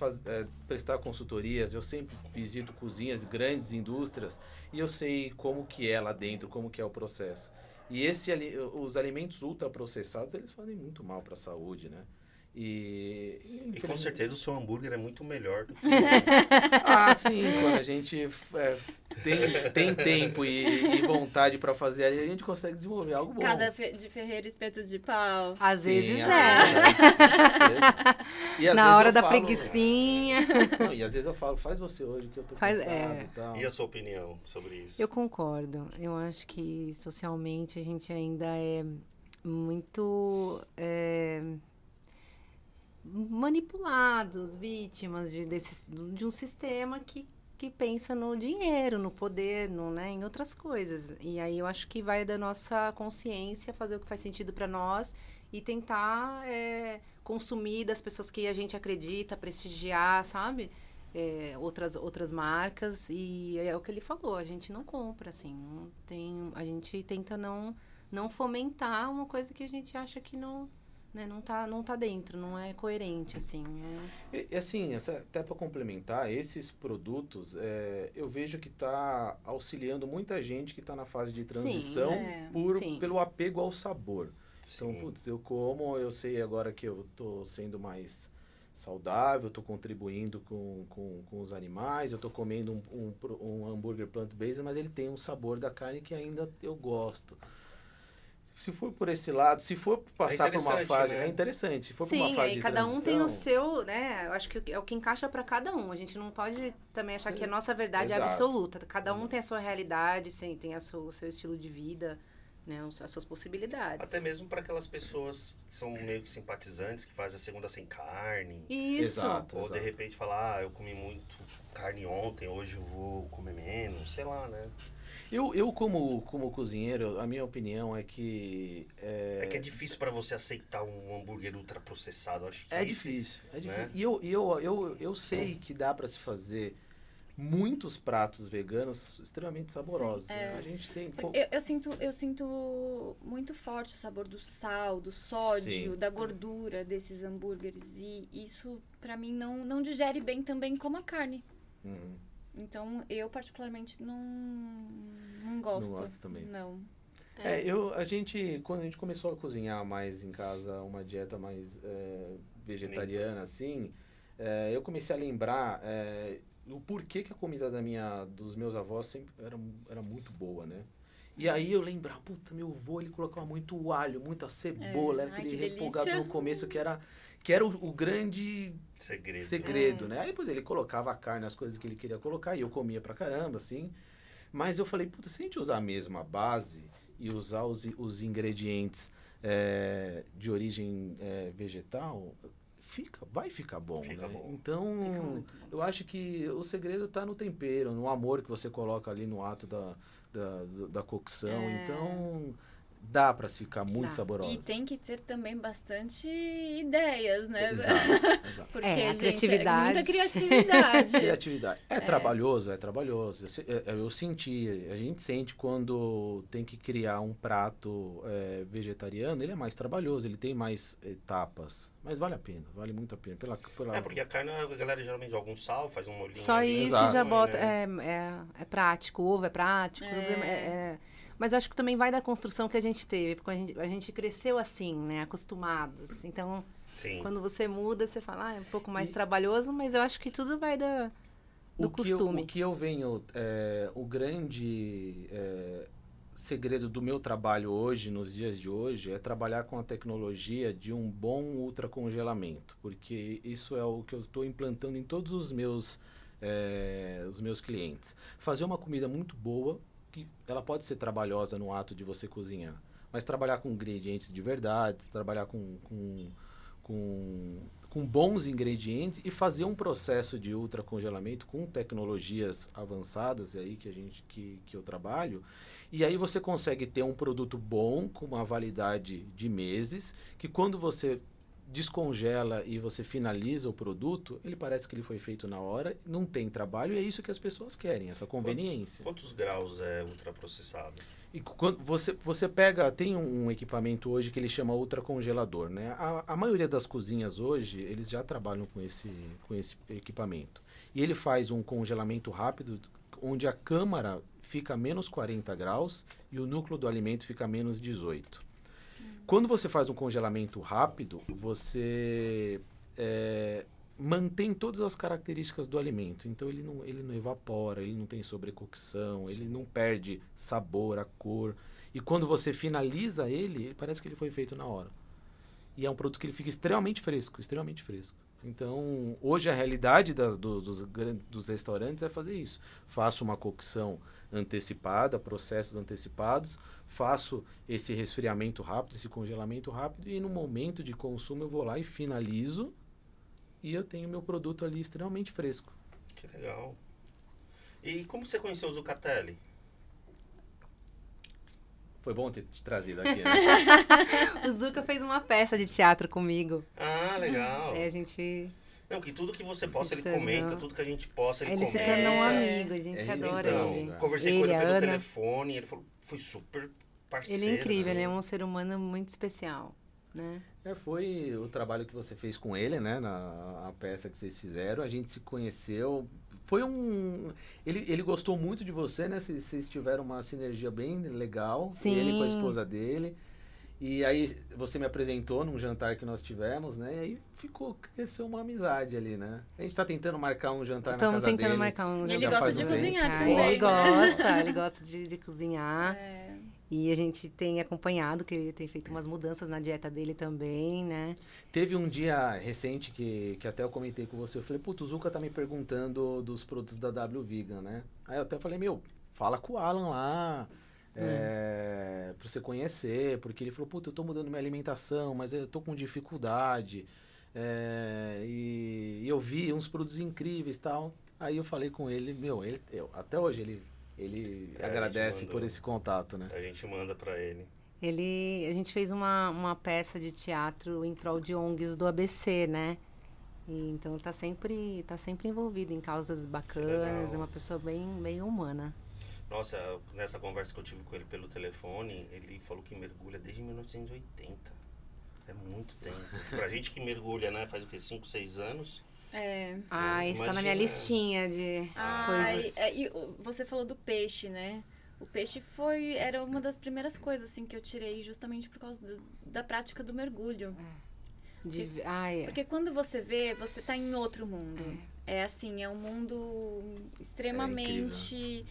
faz, é, prestar consultorias, eu sempre visito cozinhas, grandes indústrias, e eu sei como que é lá dentro, como que é o processo. E esse, os alimentos ultraprocessados, eles fazem muito mal para a saúde, né? E, e com certeza o seu hambúrguer é muito melhor do que. (laughs) ah, sim, quando a gente é, tem, tem tempo e, e vontade para fazer ali, a gente consegue desenvolver algo bom. Casa de Ferreira espetos de pau. Às sim, vezes é. é. (laughs) Na hora da falo, preguiçinha. (laughs) Não, e às vezes eu falo, faz você hoje que eu tô faz, cansado é. e tal. E a sua opinião sobre isso? Eu concordo. Eu acho que socialmente a gente ainda é muito. É manipulados, vítimas de, desse, de um sistema que, que pensa no dinheiro, no poder, no, né, em outras coisas. E aí eu acho que vai da nossa consciência fazer o que faz sentido para nós e tentar é, consumir das pessoas que a gente acredita, prestigiar, sabe? É, outras, outras marcas e é o que ele falou, a gente não compra, assim, não tem, a gente tenta não, não fomentar uma coisa que a gente acha que não, né, não tá não tá dentro, não é coerente assim. É... E, assim, essa, até para complementar, esses produtos, é, eu vejo que está auxiliando muita gente que está na fase de transição Sim, é. por Sim. pelo apego ao sabor. Então, Sim. Então, putz, eu como, eu sei agora que eu tô sendo mais saudável, estou contribuindo com, com, com os animais, eu estou comendo um, um, um hambúrguer plant-based, mas ele tem um sabor da carne que ainda eu gosto se for por esse lado, se for passar é por uma fase, né? é interessante. Se for Sim, por uma fase de cada um tem o seu, né? Eu acho que é o que encaixa para cada um. A gente não pode também achar Sim. que a nossa verdade Exato. é absoluta. Cada um Exato. tem a sua realidade, tem a sua, o seu estilo de vida, né? As suas possibilidades. Até mesmo para aquelas pessoas que são meio que simpatizantes, que fazem a segunda sem carne. Isso. Exato, Ou de repente falar, ah, eu comi muito carne ontem, hoje eu vou comer menos, sei lá, né? Eu, eu como, como cozinheiro, a minha opinião é que... É, é que é difícil para você aceitar um hambúrguer ultraprocessado, acho que É difícil, é difícil. Né? E eu, eu, eu, eu sei que dá para se fazer muitos pratos veganos extremamente saborosos. Sim, é. né? A gente tem. Eu, eu, sinto, eu sinto muito forte o sabor do sal, do sódio, Sim. da gordura desses hambúrgueres e isso para mim não não digere bem também como a carne. Uhum. Então, eu particularmente não, não gosto. Não gosto também. Não. É, eu, a gente, quando a gente começou a cozinhar mais em casa, uma dieta mais é, vegetariana, assim, é, eu comecei a lembrar é, o porquê que a comida da minha, dos meus avós sempre era, era muito boa, né? E aí eu lembrava, puta, meu avô, ele colocava muito alho, muita cebola, é. era aquele refogado no começo que era que era o, o grande segredo, segredo é. né? Aí depois ele colocava a carne, as coisas que ele queria colocar, e eu comia pra caramba, assim. Mas eu falei, puta, se a gente usar a mesma base e usar os, os ingredientes é, de origem é, vegetal, fica, vai ficar bom, fica né? Bom. Então, eu acho que o segredo está no tempero, no amor que você coloca ali no ato da, da, da cocção. É. Então, dá para ficar muito dá. saborosa. E tem que ter também bastante ideias, né? Exato, exato. (laughs) Porque, é, gente, criatividade. É muita criatividade. criatividade. (laughs) É, é, trabalhoso, é trabalhoso. Eu, eu, eu, senti, a gente sente quando tem que criar um prato é, vegetariano, ele é mais trabalhoso, ele tem mais etapas. Mas vale a pena, vale muito a pena. Pela, pela... É, porque a carne, a galera geralmente joga um sal, faz um molhinho. Só ali, isso exato. já bota, né? é, é, é prático, o ovo é prático, é, é mas acho que também vai da construção que a gente teve, porque a gente, a gente cresceu assim, né? Acostumados. Então, Sim. quando você muda, você fala, ah, é um pouco mais e... trabalhoso, mas eu acho que tudo vai da, do o costume. Eu, o que eu venho, é, o grande é, segredo do meu trabalho hoje, nos dias de hoje, é trabalhar com a tecnologia de um bom ultracongelamento, porque isso é o que eu estou implantando em todos os meus, é, os meus clientes. Fazer uma comida muito boa, que ela pode ser trabalhosa no ato de você cozinhar, mas trabalhar com ingredientes de verdade, trabalhar com, com, com, com bons ingredientes e fazer um processo de ultracongelamento com tecnologias avançadas aí que a gente que, que eu trabalho e aí você consegue ter um produto bom com uma validade de meses que quando você descongela e você finaliza o produto, ele parece que ele foi feito na hora, não tem trabalho e é isso que as pessoas querem, essa conveniência. Quantos graus é ultraprocessado? E quando você, você pega, tem um equipamento hoje que ele chama ultracongelador, né? A, a maioria das cozinhas hoje, eles já trabalham com esse, com esse equipamento. E ele faz um congelamento rápido, onde a câmara fica a menos 40 graus e o núcleo do alimento fica a menos 18. Quando você faz um congelamento rápido, você é, mantém todas as características do alimento. Então ele não, ele não evapora, ele não tem sobrecocção, Sim. ele não perde sabor, a cor. E quando você finaliza ele, parece que ele foi feito na hora. E é um produto que ele fica extremamente fresco, extremamente fresco. Então, hoje a realidade das, dos, dos, dos restaurantes é fazer isso. Faço uma cocção antecipada, processos antecipados, faço esse resfriamento rápido, esse congelamento rápido, e no momento de consumo eu vou lá e finalizo e eu tenho meu produto ali extremamente fresco. Que legal. E como você conheceu o Zucatelli? Foi bom ter te trazido aqui, né? (laughs) o Zuca fez uma peça de teatro comigo. Ah, legal. É, a gente... Não, que tudo que você possa, ele comenta, tudo que a gente possa, ele, ele comenta. Ele se tornou um amigo, a gente é, adora então, ele. Conversei ele, com ele pelo Ana... telefone, ele falou, foi super parceiro. Ele é incrível, assim. ele é um ser humano muito especial, né? É, foi o trabalho que você fez com ele, né? Na a peça que vocês fizeram. A gente se conheceu. Foi um. Ele, ele gostou muito de você, né? Vocês, vocês tiveram uma sinergia bem legal. Sim. Ele com a esposa dele. E aí você me apresentou num jantar que nós tivemos, né? E aí ficou, cresceu uma amizade ali, né? A gente tá tentando marcar um jantar Estamos na casa tentando dele. marcar um jantar. Ele gosta de cozinhar também. Ele gosta, (laughs) ele gosta de, de cozinhar. É. E a gente tem acompanhado que ele tem feito umas mudanças na dieta dele também, né? Teve um dia recente que, que até eu comentei com você. Eu falei, putz, o Zuka tá me perguntando dos produtos da W Vegan, né? Aí eu até falei, meu, fala com o Alan lá. Hum. É, pra você conhecer, porque ele falou, puta, eu tô mudando minha alimentação, mas eu tô com dificuldade. É, e, e, eu vi uns produtos incríveis tal. Aí eu falei com ele, meu, ele, eu, até hoje ele ele é, agradece por esse contato, né? A gente manda para ele. Ele, a gente fez uma, uma peça de teatro em prol de ONGs do ABC, né? E, então tá sempre, tá sempre envolvido em causas bacanas, é uma pessoa bem, bem humana. Nossa, nessa conversa que eu tive com ele pelo telefone, ele falou que mergulha desde 1980. É muito tempo. (laughs) pra gente que mergulha, né, faz o quê? 5, 6 anos. É. Ah, está na minha listinha de ah, coisas. É, e, você falou do peixe, né? O peixe foi era uma das primeiras coisas assim que eu tirei justamente por causa do, da prática do mergulho. É. De, porque, ah, é. porque quando você vê, você está em outro mundo. É. é assim, é um mundo extremamente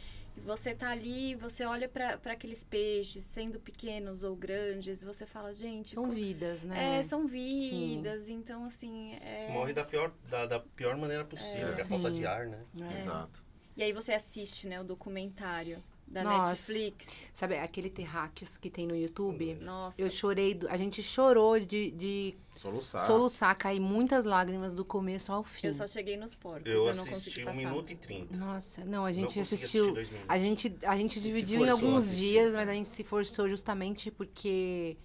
você tá ali, você olha para aqueles peixes, sendo pequenos ou grandes, você fala, gente. São vidas, né? É, são vidas. Sim. Então, assim. É... Morre da pior, da, da pior maneira possível, é, que é a falta de ar, né? É. Exato. E aí você assiste, né, o documentário da Nossa. Netflix. Sabe aquele Terráqueos que tem no YouTube? Nossa. Eu chorei, a gente chorou de, de soluçar. soluçar, cair muitas lágrimas do começo ao fim. Eu só cheguei nos porcos, eu, eu não consegui passar. um minuto e trinta. Nossa, não, a gente não assistiu, a gente a gente dividiu em alguns dias, mas a gente se forçou justamente porque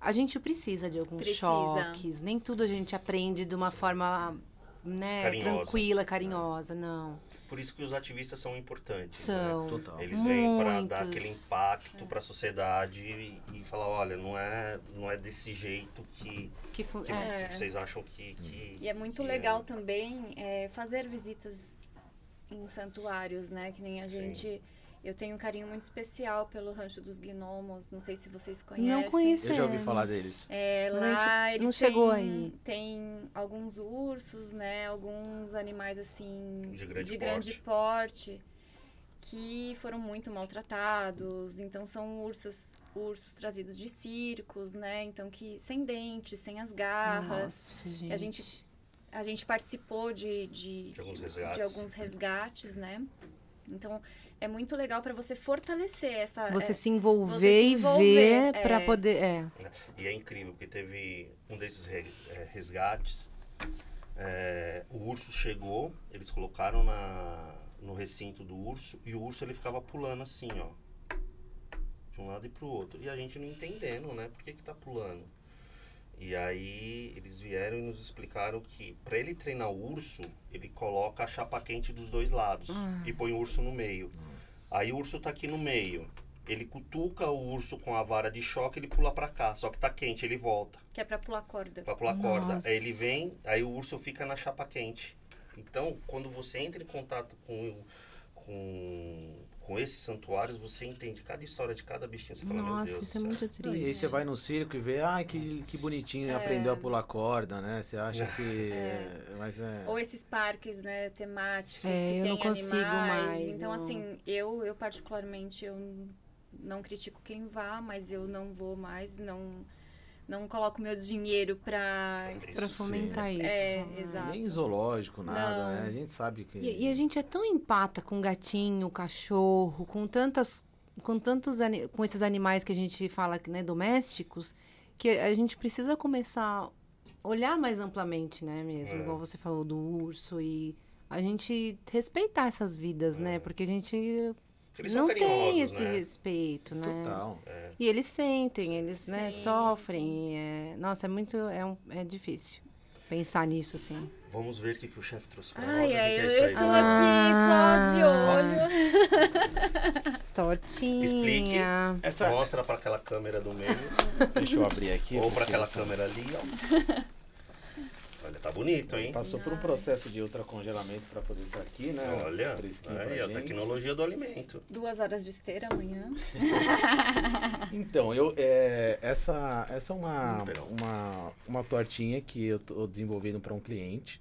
a gente precisa de alguns precisa. choques. Nem tudo a gente aprende de uma forma né, carinhosa. tranquila, carinhosa, não. Por isso que os ativistas são importantes. Né? São. Né? Total. Eles vêm para dar aquele impacto para a sociedade e, e, falar, olha, não é, não é desse jeito que, que, que é. vocês acham que, que E é muito que legal é. também é, fazer visitas em santuários, né? Que nem a Sim. gente eu tenho um carinho muito especial pelo Rancho dos Gnomos. Não sei se vocês conhecem. Não conheço. Eu já ouvi falar deles. É, lá eles não chegou aí. Tem alguns ursos, né? Alguns animais assim de grande, de porte. grande porte que foram muito maltratados. Então são ursos ursos trazidos de circos, né? Então que sem dentes, sem as garras. Nossa, gente. a gente a gente participou de, de, de, alguns, resgates. de alguns resgates, né? Então, é muito legal para você fortalecer essa. Você é, se envolver você se envolver, e ver é. para poder. É. E é incrível, porque teve um desses é, resgates. É, o urso chegou, eles colocaram na, no recinto do urso e o urso ele ficava pulando assim, ó. De um lado e pro outro. E a gente não entendendo, né? Por que, que tá pulando? E aí eles vieram e nos explicaram que para ele treinar o urso, ele coloca a chapa quente dos dois lados ah. e põe o urso no meio. Aí o urso tá aqui no meio. ele cutuca o urso com a vara de choque, ele pula pra cá. Só que tá quente, ele volta Que é pra pular corda. pra pular corda. Nossa. Aí ele vem, aí o urso fica na chapa quente. Então, quando você entra em contato com, com, com esses santuários, você entende cada história de cada bichinho. Você fala, meu Nossa, Deus isso é muito E aí triste. você vai no circo e vê, ai, que, que bonitinho, É. aprendeu a pular corda, né? Você acha que. (laughs) Mas é. Ou esses parques, né, temáticos É, que eu tem não consigo animais. mais, então, não. assim, eu, eu particularmente, eu não critico quem vá, mas eu não vou mais, não, não coloco meu dinheiro pra... Pra fomentar isso. É, né? exato. Nem zoológico, nada, Não. né? A gente sabe que. E, e a gente é tão empata com gatinho, cachorro, com tantas, com tantos, com esses animais que a gente fala, né, domésticos, que a gente precisa começar a olhar mais amplamente, né, mesmo, É. igual você falou do urso e a gente respeitar essas vidas, né, porque a gente Eles são não carinhosos, tem esse né? respeito, né? Total. E eles sentem, eles, né, sofrem. é- Nossa, é muito, é, um- é difícil pensar nisso, assim. Vamos ver o que, que o chefe trouxe pra nós. Ai, eu, é eu isso estou aqui só de olho. (laughs) Tortinha. Essa. Mostra pra aquela câmera do meio, Deixa eu abrir aqui. ou pra porque aquela câmera ali, ó. Tá bonito, hein? Passou por um processo de ultracongelamento para poder estar aqui, né? Olha, aí, a gente. tecnologia do alimento. Duas horas de esteira amanhã. (laughs) Então, eu, é, essa, essa é uma, uma, uma tortinha que eu tô desenvolvendo para um cliente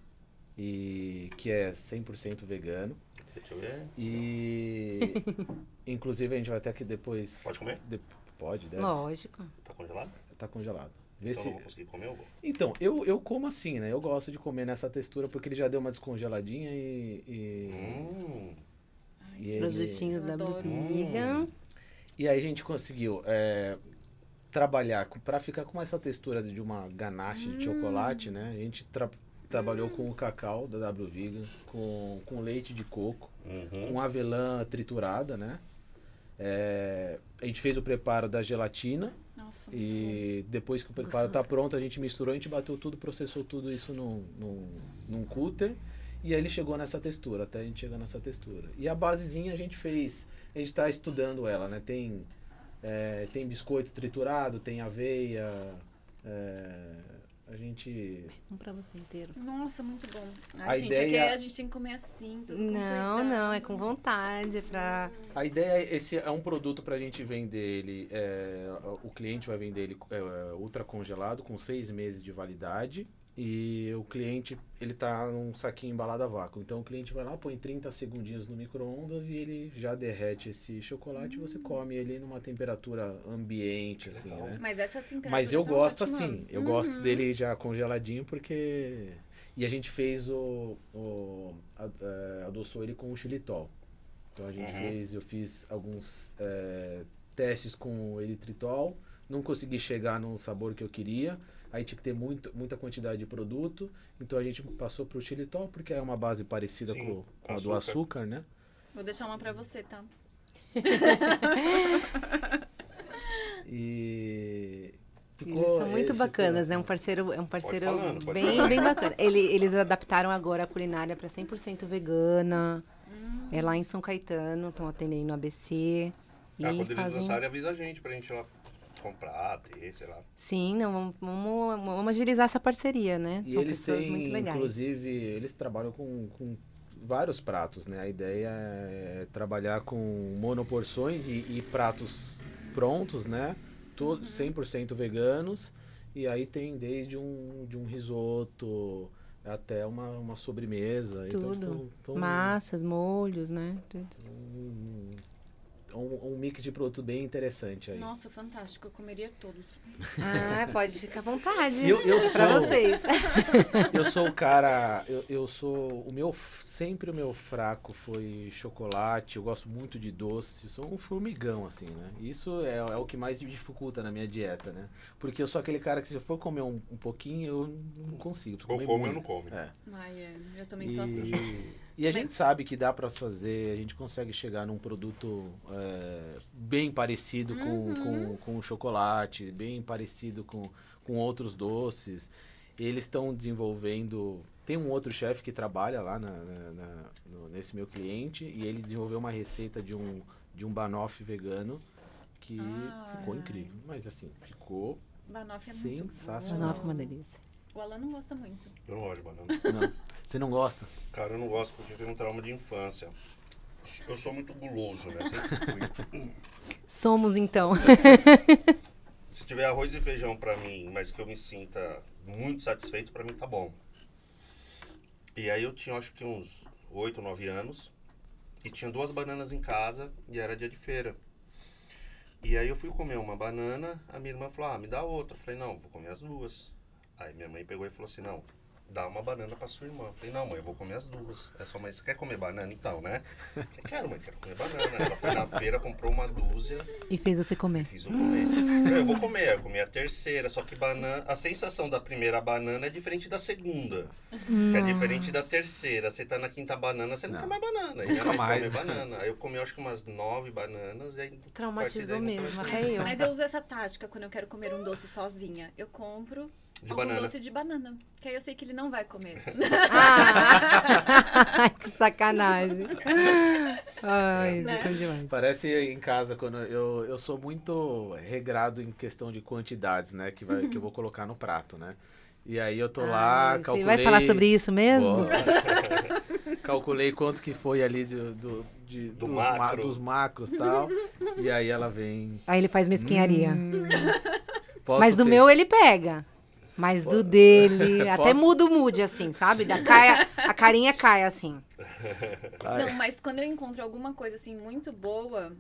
e que é 100% vegano. Deixa eu ver. E (laughs) inclusive a gente vai até que depois Pode comer? de- pode, deve. Lógico. Tá congelado? Tá congelado. Vê Então se não vou conseguir comer, eu vou. Então, eu, eu como assim, né? Eu gosto de comer nessa textura porque ele já deu uma descongeladinha e e, Hum, e Os ele- produtinhos da. Bibiga. E aí a gente conseguiu é, trabalhar para ficar com essa textura de uma ganache de chocolate, né? A gente tra- trabalhou com o cacau da W Vegan, com, com leite de coco, uhum. com avelã triturada, né? É, a gente fez o preparo da gelatina Nossa, e depois que o preparo Gostoso. tá pronto, a gente misturou, a gente bateu tudo, processou tudo isso num, num, num cooler e aí ele chegou nessa textura, até a gente chegar nessa textura. E a basezinha a gente fez, a gente tá estudando ela, né? Tem, é, tem biscoito triturado, tem aveia, é, a gente... Um pra você inteiro. Nossa, muito bom. A gente, ideia- é que a gente tem que comer assim, tudo Não, não, é com vontade, é pra... A ideia é esse é um produto para a gente vender ele. é, o cliente vai vender ele é, ultra congelado com seis meses de validade e o cliente ele tá num saquinho embalado a vácuo. Então o cliente vai lá, põe 30 segundinhos no micro-ondas e ele já derrete esse chocolate e você come ele numa temperatura ambiente, assim, né? Mas essa temperatura Mas eu tá gosto ótima. assim, eu gosto dele já congeladinho porque. E a gente fez o. o a- é, adoçou ele com o xilitol. Então a gente Uhum. fez, eu fiz alguns é, testes com o eritritol, não consegui chegar no sabor que eu queria. Aí tinha que ter muito, muita quantidade de produto. Então a gente passou pro xilitol, porque é uma base parecida Sim, com, com a açúcar. do açúcar, né? Vou deixar uma pra você, tá? (laughs) E. Eles são muito ficou- bacanas, né? Um parceiro, é um parceiro falando, bem, falar. bem bacana. Ele, eles adaptaram agora a culinária para 100% vegana. É lá em São Caetano, estão atendendo no ABC. E Ah, quando eles fazem... lançarem, avisa a gente pra gente ir lá comprar, ter, sei lá. Sim, não, vamos, vamos, agilizar essa parceria, né? E São eles pessoas têm, muito legais. inclusive, eles trabalham com, com vários pratos, né? A ideia é trabalhar com monoporções e, e pratos prontos, né? Todos 100% veganos. E aí tem desde um, de um risoto até uma, uma sobremesa. Então, Tudo. são- são Massas, molhos, né? Tudo. um, um, um mix de produto bem interessante aí. Nossa, fantástico. Eu comeria todos. Ah, pode ficar à vontade. Eu- eu pra sou- vocês. (laughs) Eu sou o cara, eu, eu sou, o meu, sempre o meu fraco foi chocolate, eu gosto muito de doce, eu sou um formigão, assim, né? Isso é, é o que mais me dificulta na minha dieta, né? Porque eu sou aquele cara que se eu for comer um, um pouquinho, eu não consigo, preciso Ou ou muito. não come. É. Ai, é, eu também sou assim. (laughs) E, a gente sabe que dá pra fazer, a gente consegue chegar num produto é, bem parecido com, com, com o chocolate, bem parecido com, com outros doces. Eles estão desenvolvendo. Tem um outro chefe que trabalha lá na, na- na- no- nesse meu cliente e ele desenvolveu uma receita de um, de um banoffee vegano que Ah. ficou incrível. Mas assim, ficou Banoffee é sensacional. Banoffee é uma delícia. O Alan não gosta muito. Eu não gosto de banana. Não, você não gosta? Cara, eu não gosto porque eu tenho um trauma de infância. Eu sou muito guloso, né? Sempre fui. Somos então. (laughs) Se tiver arroz e feijão pra mim, mas que eu me sinta muito satisfeito, pra mim tá bom. E aí eu tinha, acho que uns 8, 9 anos. E tinha duas bananas em casa e era dia de feira. E aí eu fui comer uma banana, a minha irmã falou, ah, me dá outra. Eu falei, não, vou comer as duas. Aí minha mãe pegou e falou assim, não, dá uma banana pra sua irmã. Eu falei, não, mãe, eu vou comer as duas. Ela falou, mas você quer comer banana então, né? Eu falei, quero, mãe, quero comer banana. Ela foi na feira, comprou uma dúzia E fez você comer. Fiz eu comer. Eu vou comer, eu comi a terceira, só que banana, a sensação da primeira banana é diferente da segunda. Que é diferente da terceira. Você tá na quinta banana, você não, Não. quer mais banana. E Nunca minha mãe mais. come banana. Aí eu comi acho que umas nove bananas e aí. Traumatizou daí mesmo, até eu. Mas eu uso essa tática quando eu quero comer um doce sozinha. Eu compro De algum banana. doce de banana. Que aí eu sei que ele não vai comer. (laughs) Ah, (laughs) que sacanagem. Ai, Né? são demais. Parece em casa quando eu, eu sou muito regrado em questão de quantidades, né? Que, vai, que eu vou colocar no prato, né? E aí eu tô lá, Ai, Você calculei... vai falar sobre isso mesmo? (laughs) Calculei quanto que foi ali do, do, de- Do dos, ma- macro. dos macros e tal. E aí ela vem... Aí ele faz mesquinharia. Hum, Mas do ter- meu ele pega. Mas o dele, (laughs) até muda o mood, assim, sabe? Da caia, a carinha cai, assim. Ai, Não, mas quando eu encontro alguma coisa assim muito boa,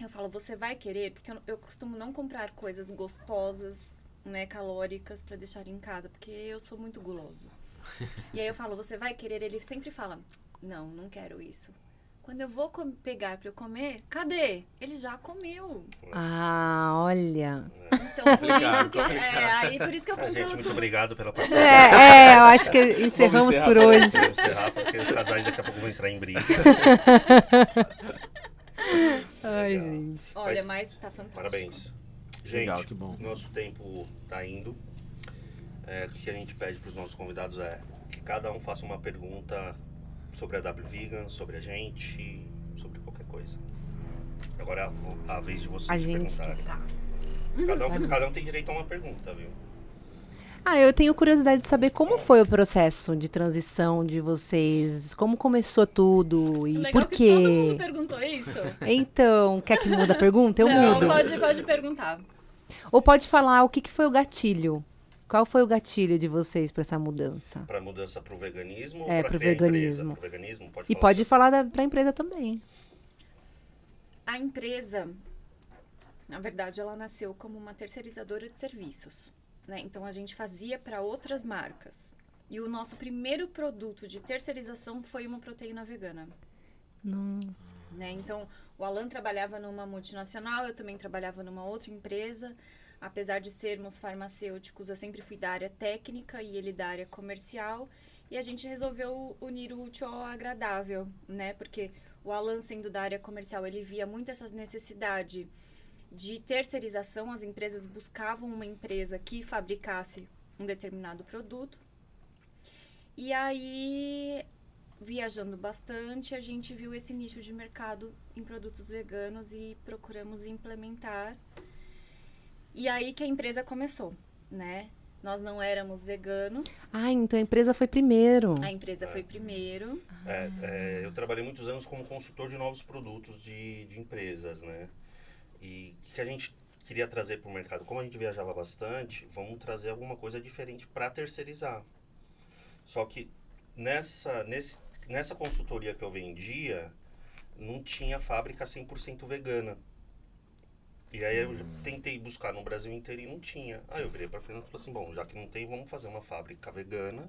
eu falo, você vai querer? Porque eu, eu costumo não comprar coisas gostosas, né, calóricas pra deixar em casa, porque eu sou muito guloso. (laughs) E aí eu falo, você vai querer? Ele sempre fala, não, não quero isso. Quando eu vou pegar pra eu comer, cadê? Ele já comeu. Ah, olha. Então (laughs) por isso que é, aí por isso que eu Ah, gente, compro muito tudo. obrigado pela participação. É, é, eu acho que encerramos encerrar por hoje. Vamos encerrar porque os casais daqui a pouco vão entrar em briga. (laughs) Ai, Legal. gente. Olha, Mas- mas tá fantástico. Parabéns. Gente, Legal, que bom. nosso tempo tá indo. É, o que a gente pede para os nossos convidados é que cada um faça uma pergunta sobre a W Vegan, sobre a gente, sobre qualquer coisa. Agora é a, a vez de vocês A gente perguntarem. que tá. Cada um, cada um tem direito a uma pergunta, viu? Ah, eu tenho curiosidade de saber como foi o processo de transição de vocês, como começou tudo e Legal por que todo mundo quê. perguntou isso. Então, quer que muda a pergunta? Eu não, mudo. pode, pode perguntar. Ou pode falar o que, que foi o gatilho. Qual foi o gatilho de vocês para essa mudança? Para mudança para o veganismo É, para a empresa? veganismo. Pro veganismo? Pode E falar pode falar da, pra empresa também. A empresa, na verdade, ela nasceu como uma terceirizadora de serviços. Né? Então, a gente fazia para outras marcas. E o nosso primeiro produto de terceirização foi uma proteína vegana. Nossa. né? Então, o Alan trabalhava numa multinacional, eu também trabalhava numa outra empresa. Apesar de sermos farmacêuticos, eu sempre fui da área técnica e ele da área comercial. E a gente resolveu unir o útil ao agradável, né? Porque o Alan, sendo da área comercial, ele via muito essa necessidade de terceirização. As empresas buscavam uma empresa que fabricasse um determinado produto. E aí, viajando bastante, a gente viu esse nicho de mercado em produtos veganos e procuramos implementar. E aí que a empresa começou, né? Nós não éramos veganos, Ah, então a empresa foi primeiro. a empresa foi primeiro. É, é, eu trabalhei muitos anos como consultor de novos produtos de, de empresas, né? E o que, que a gente queria trazer para o mercado? Como a gente viajava bastante, vamos trazer alguma coisa diferente para terceirizar. Só que nessa, nesse, nessa consultoria que eu vendia, não tinha fábrica 100% vegana. E aí eu tentei buscar no Brasil inteiro e não tinha. Aí eu virei para Fernando e falei assim, bom, já que não tem, vamos fazer uma fábrica vegana.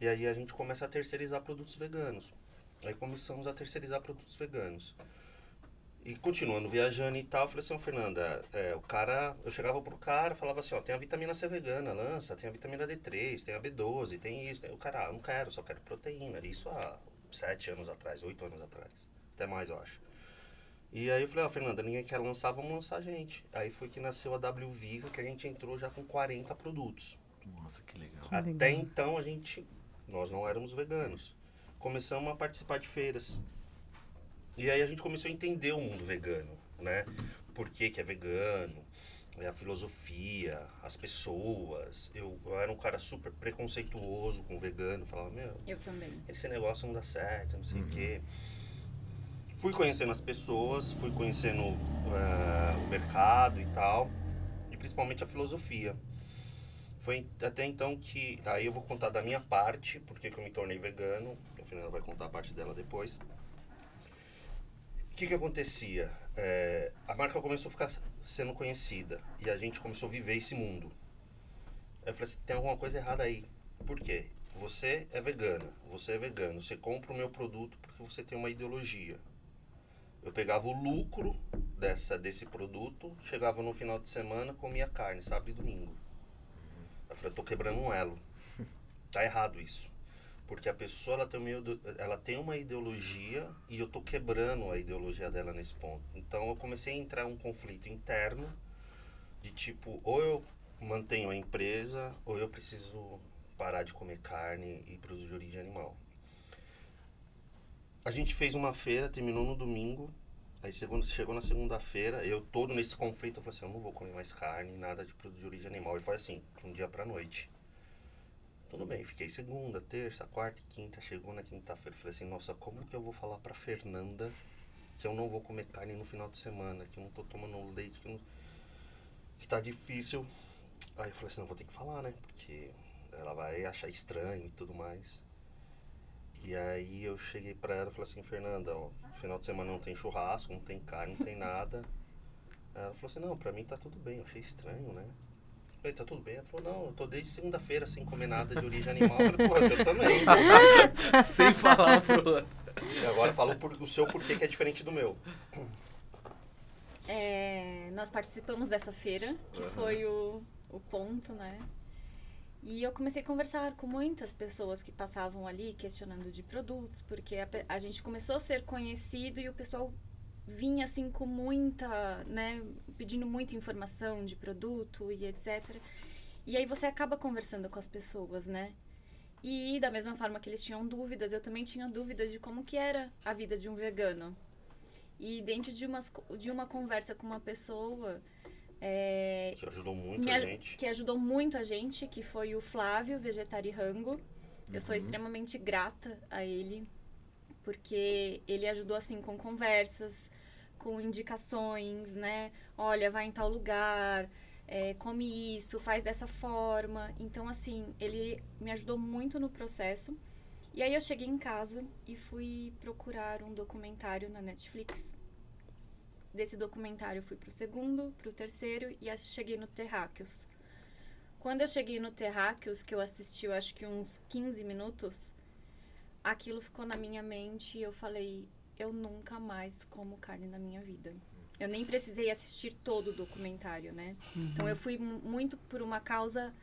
E aí a gente começa a terceirizar produtos veganos. Aí começamos a terceirizar produtos veganos. E continuando viajando e tal, eu falei assim, ó, Fernanda, é, o cara, eu chegava pro cara, falava assim, ó, tem a vitamina C vegana, lança, tem a vitamina D3, tem a B12, tem isso. Tem... O cara, ah, não quero, só quero proteína. Isso há sete anos atrás, oito anos atrás. Até mais, eu acho. E aí eu falei, ó, Fernanda, ninguém quer lançar, vamos lançar a gente. Aí foi que nasceu a W Viva, que a gente entrou já com 40 produtos. Nossa, que legal. Que Até legal. então a gente, nós não éramos veganos. Começamos a participar de feiras. E aí a gente começou a entender o mundo vegano, né? por que, que é vegano, é a filosofia, as pessoas. Eu, eu era um cara super preconceituoso com vegano, falava, meu, Eu também. esse negócio não dá certo, não sei o quê. Fui conhecendo as pessoas, fui conhecendo eh, o mercado e tal, e principalmente a filosofia. Foi até então que. Aí eu vou contar da minha parte, porque que eu me tornei vegano. A Fernanda vai contar a parte dela depois. O que, que acontecia? Eh, a marca começou a ficar sendo conhecida e a gente começou a viver esse mundo. Aí eu falei assim: tem alguma coisa errada aí. Por quê? Você é vegana, você é vegano, você compra o meu produto porque você tem uma ideologia. Eu pegava o lucro dessa, desse produto, chegava no final de semana, comia carne, sábado e domingo. Eu falei, eu tô quebrando um elo. (laughs) Tá errado isso. Porque a pessoa ela tem, uma, ide- ela tem uma ideologia e eu tô quebrando a ideologia dela nesse ponto. Então eu comecei a entrar em um conflito interno de tipo, ou eu mantenho a empresa, ou eu preciso parar de comer carne e produtos de origem animal. A gente fez uma feira, terminou no domingo. Aí chegou na segunda-feira, eu todo nesse conflito, eu falei assim, eu não vou comer mais carne, nada de produto de origem animal. E foi assim, de um dia pra noite. Tudo bem, fiquei segunda, terça, quarta e quinta. Chegou na quinta-feira, falei assim, nossa, como que eu vou falar pra Fernanda que eu não vou comer carne no final de semana, que eu não tô tomando leite, que, não... que tá difícil. Aí eu falei assim, não, vou ter que falar, né? Porque ela vai achar estranho e tudo mais. E aí eu cheguei pra ela e falei assim, Fernanda, ó, final de semana não tem churrasco, não tem carne, não tem nada. Ela falou assim, não, pra mim tá tudo bem, eu achei estranho, né? Eu falei, tá tudo bem? Ela falou, não, eu tô desde segunda-feira sem comer nada de origem animal. Eu falei, pô, eu também. (laughs) Sem falar pro... E agora falou por, o seu porquê que é diferente do meu. É, nós participamos dessa feira, que Uhum. foi o, o ponto, né? E eu comecei a conversar com muitas pessoas que passavam ali questionando de produtos, porque a, a gente começou a ser conhecido e o pessoal vinha assim com muita, né, pedindo muita informação de produto e etc. E aí você acaba conversando com as pessoas, né? E da mesma forma que eles tinham dúvidas, eu também tinha dúvidas de como que era a vida de um vegano. E dentro de, umas, de uma conversa com uma pessoa é, Que ajudou muito me a gente. que ajudou muito a gente, que foi o Flávio Vegetari Rango. Eu sou extremamente grata a ele, porque ele ajudou assim com conversas, com indicações, né? Olha, vai em tal lugar, é, come isso, faz dessa forma. Então, assim, ele me ajudou muito no processo. E aí eu cheguei em casa e fui procurar um documentário na Netflix. Desse documentário eu fui pro segundo, pro terceiro e cheguei no Terráqueos. Quando eu cheguei no Terráqueos, que eu assisti, eu acho que uns 15 minutos, aquilo ficou na minha mente e eu falei, eu nunca mais como carne na minha vida. Eu nem precisei assistir todo o documentário, né? Então eu fui mu- muito por uma causa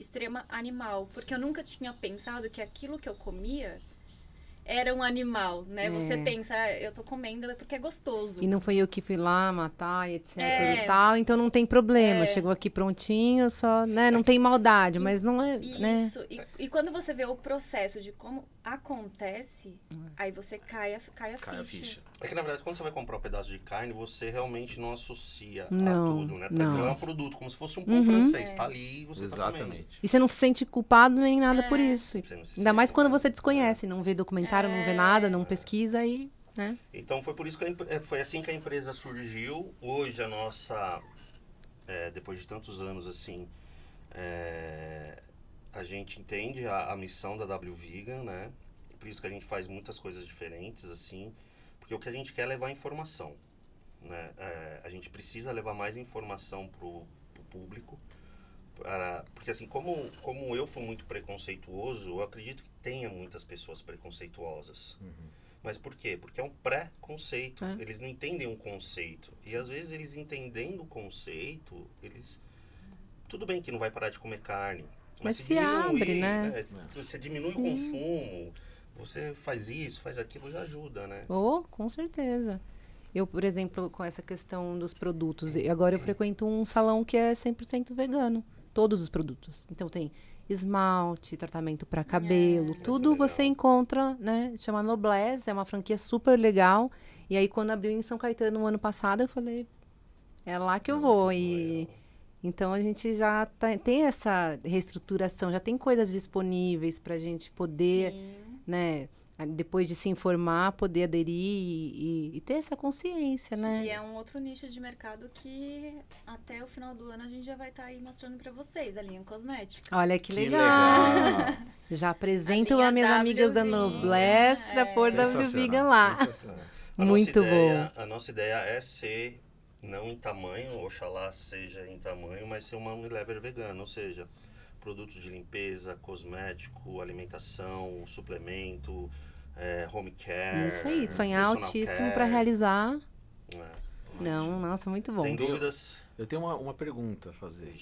extrema animal, porque eu nunca tinha pensado que aquilo que eu comia era um animal, né? Você É. pensa, "Ah, eu tô comendo é porque é gostoso. E não foi eu que fui lá matar, e etc É. e tal, então não tem problema. É. Chegou aqui prontinho, só, né? Não tem maldade, mas não é, né? Isso. E, e quando você vê o processo de como acontece, aí você cai a, cai a Cai a ficha. ficha. É que na verdade, quando você vai comprar um pedaço de carne, você realmente não associa Não, a tudo, né? Porque não. é um produto, como se fosse um pão Uhum. francês. Tá ali e você tá. Exatamente. E você não se sente culpado nem nada por isso. Você não se Ainda mais quando você desconhece, não vê documentário, não vê nada, não pesquisa e, né? Então foi por isso que eh, foi assim que a empresa surgiu. Hoje a nossa, eh, depois de tantos anos assim, eh, a gente entende a, a missão da W Vegan, né? Por isso que a gente faz muitas coisas diferentes assim, porque o que a gente quer é levar informação, né? Eh, a gente precisa levar mais informação pro, pro público. Para, porque assim, como, como eu fui muito preconceituoso, eu acredito que tenha muitas pessoas preconceituosas. Mas por quê? Porque é um pré-conceito. É. Eles não entendem um conceito. E às vezes eles entendendo o conceito, eles. Tudo bem que não vai parar de comer carne. Mas se abre, né? Você diminui Sim. o consumo, você faz isso, faz aquilo, já ajuda, né? Oh, com certeza. Eu, por exemplo, com essa questão dos produtos, agora eu frequento um salão que é 100% vegano. Todos os produtos. Então tem esmalte, tratamento para cabelo, É. tudo legal. você encontra, né? Chama Noblesse, é uma franquia super legal. E aí quando abriu em São Caetano no ano passado, eu falei, É lá que eu vou. E então a gente já tá- tem essa reestruturação, já tem coisas disponíveis para a gente poder, Sim. né? Depois de se informar, poder aderir e, e- e ter essa consciência, né? E é um outro nicho de mercado que até o final do ano a gente já vai estar aí mostrando pra vocês, a linha cosmética. Olha que Que legal. legal. Já apresento as minhas amigas da W Noblesse para é. pôr Sensacional, W Vegan lá. Muito ideia, bom. A nossa ideia é ser, não em tamanho, oxalá seja em tamanho, mas ser uma Unilever vegana, ou seja, produtos de limpeza, cosmético, alimentação, suplemento, é, home care. Isso aí, sonhar altíssimo para realizar. é. Não, nossa, muito bom. Tem dúvidas? Eu tenho uma, uma pergunta a fazer.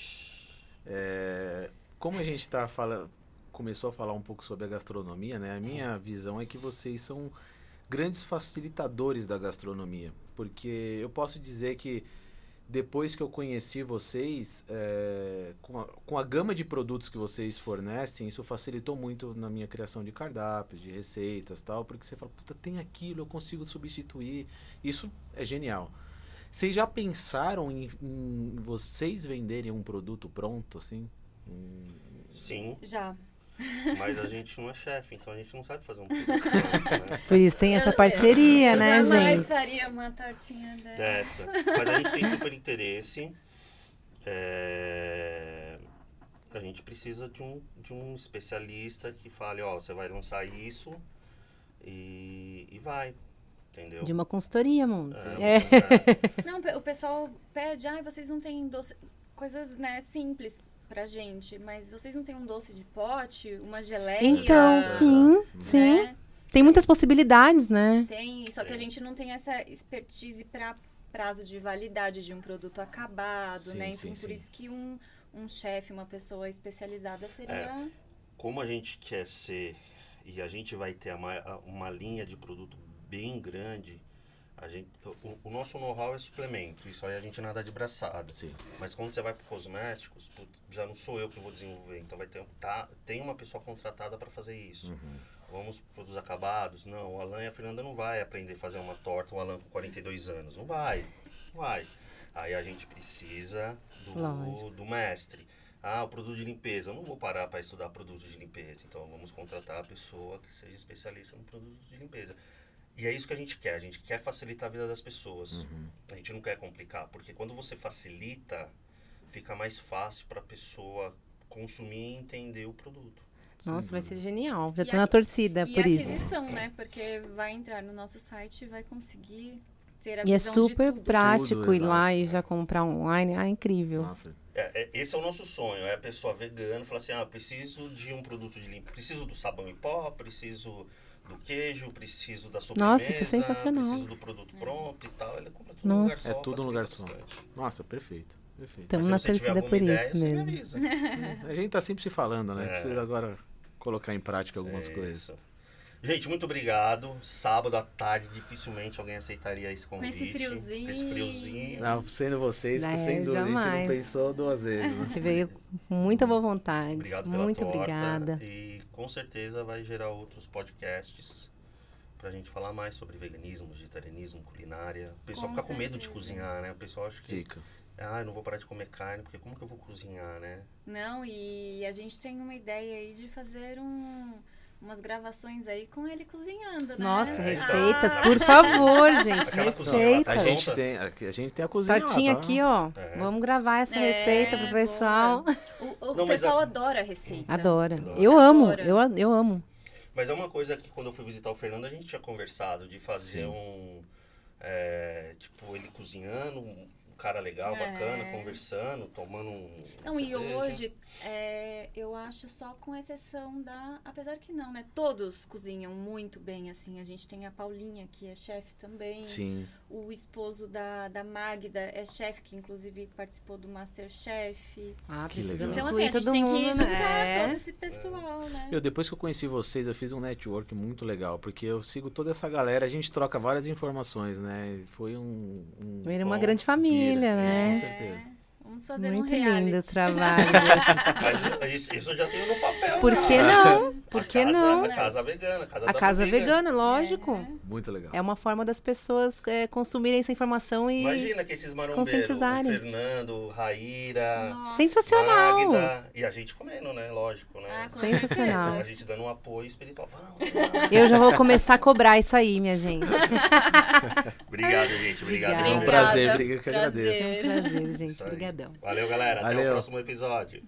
É, como a gente tá fala, começou a falar um pouco sobre a gastronomia, né? A minha visão é que vocês são grandes facilitadores da gastronomia. Porque eu posso dizer que depois que eu conheci vocês, é, com, a, com a gama de produtos que vocês fornecem, isso facilitou muito na minha criação de cardápios, de receitas tal, porque você fala, puta, tem aquilo, eu consigo substituir. Isso é genial. Vocês já pensaram em, em vocês venderem um produto pronto, assim? Hum, Sim, Já. Mas a gente não é chefe, então a gente não sabe fazer um (laughs) produto né? Por isso tem essa parceria, Eu né, jamais gente? faria uma tortinha dessa. dessa. Mas a gente tem (laughs) super interesse. é, A gente precisa de um, de um especialista que fale, ó, você vai lançar isso e, e vai. Entendeu? De uma consultoria, Montes. É, É. Não, o pessoal pede, ai, vocês não têm doce. Coisas, né, simples pra gente. Mas vocês não têm um doce de pote, uma geleia. Então, sim, sim. né? Tem muitas possibilidades, né? Tem, só que a Tem. gente não tem essa expertise para prazo de validade de um produto acabado, Sim, né? sim, Então, por sim. isso que um, um chefe, uma pessoa especializada seria. Como a gente quer ser e a gente vai ter a ma- a- uma linha de produto bem grande, a gente, o, o nosso know-how é suplemento. Isso aí a gente nada de braçada. Sim. Mas quando você vai para cosméticos, putz, já não sou eu que vou desenvolver. Então vai ter tá, tem uma pessoa contratada para fazer isso. Vamos para os acabados? Não, o Alan e a Fernanda não vai aprender a fazer uma torta, o Alan com 42 anos. Não vai. Não vai. Aí a gente precisa do, do mestre. Ah, o produto de limpeza. Eu não vou parar para estudar produtos de limpeza. Então vamos contratar a pessoa que seja especialista no produto de limpeza. E é isso que a gente quer. A gente quer facilitar a vida das pessoas. A gente não quer complicar, porque quando você facilita, fica mais fácil para a pessoa consumir e entender o produto. Nossa, vai ser genial. Já E tô na torcida e por a isso. aquisição, né? Porque vai entrar no nosso site e vai conseguir ter a E é visão de super tudo. prático Tudo, ir lá e já comprar online. Ah, incrível. Nossa, É, é- esse é o nosso sonho, é a pessoa vegana falar assim, ah, preciso de um produto de limpo, preciso do sabão em pó, preciso do queijo, preciso da sobremesa, Nossa, isso é sensacional. preciso do produto pronto e tal, ele compra tudo Nossa. só. É tudo lugar só. Nossa, perfeito. perfeito. Estamos na torcida por ideia, isso me mesmo. (laughs) A gente tá sempre se falando, né? É. Precisa agora colocar em prática algumas É coisas. isso. Gente, muito obrigado. Sábado à tarde, dificilmente alguém aceitaria esse convite. esse friozinho. Com esse friozinho. Não, sendo vocês, É, sem dúvida, a gente jamais. não pensou duas vezes, A né? gente veio com muita boa vontade. Obrigado pela Muito torta. obrigada. E com certeza vai gerar outros podcasts pra gente falar mais sobre veganismo, vegetarianismo, culinária. O pessoal Com fica com medo de certeza. cozinhar, né? O pessoal acha que, Fica. ah, eu não vou parar de comer carne, porque como que eu vou cozinhar, né? Não, e a gente tem uma ideia aí de fazer um, umas gravações aí com ele cozinhando, né? Nossa, É, receitas, Ah, por favor, (laughs) gente. Aquela cozinha lá tá A gente, tem, a, a gente tem a cozinha Tortinha lá, tá? aqui, ó. É. Vamos gravar essa É, receita pro pessoal. O, o Não, pessoal a- adora a receita. Adora. Adora. Eu amo, Adora. eu, eu amo. Mas é uma coisa que quando eu fui visitar o Fernando, a gente tinha conversado de fazer Sim. um. é, tipo, ele cozinhando, um cara legal, É. bacana, conversando, tomando um. Não, e cerveja. hoje, é, eu acho só com exceção da. Apesar que não, né? Todos cozinham muito bem, assim. A gente tem a Paulinha, que é chefe também. Sim. O esposo da, da Magda é chefe, que inclusive participou do Masterchef. Que Ah, precisa legal. Então, assim, a gente todo tem que mundo, juntar né? todo esse pessoal, né? Eu, depois que eu conheci vocês, eu fiz um network muito legal, porque eu sigo toda essa galera, a gente troca várias informações, né? Foi um. um Vira uma bom- grande família, vira, né? Com certeza. É, Vamos fazer Muito um reality. lindo o (laughs) trabalho. Mas isso, isso eu já tenho no papel. Por cara. que não? Por que casa- não? A casa vegana. A casa, A casa vegana, lógico. Muito legal. É uma forma das pessoas é, consumirem essa informação e. Imagina que esses marombeiros, conscientizarem. Fernando, Raíra, Nossa. Sensacional! Magda, e a gente comendo, né? Lógico, né? Ah, Sensacional. A gente dando um apoio espiritual. Vamos, vamos. Eu já vou começar a cobrar isso aí, minha gente. (laughs) Obrigado, gente. Obrigado. Obrigada. É um prazer, eu que agradeço. É um prazer, gente. Isso Valeu, galera. Até Valeu. o próximo episódio.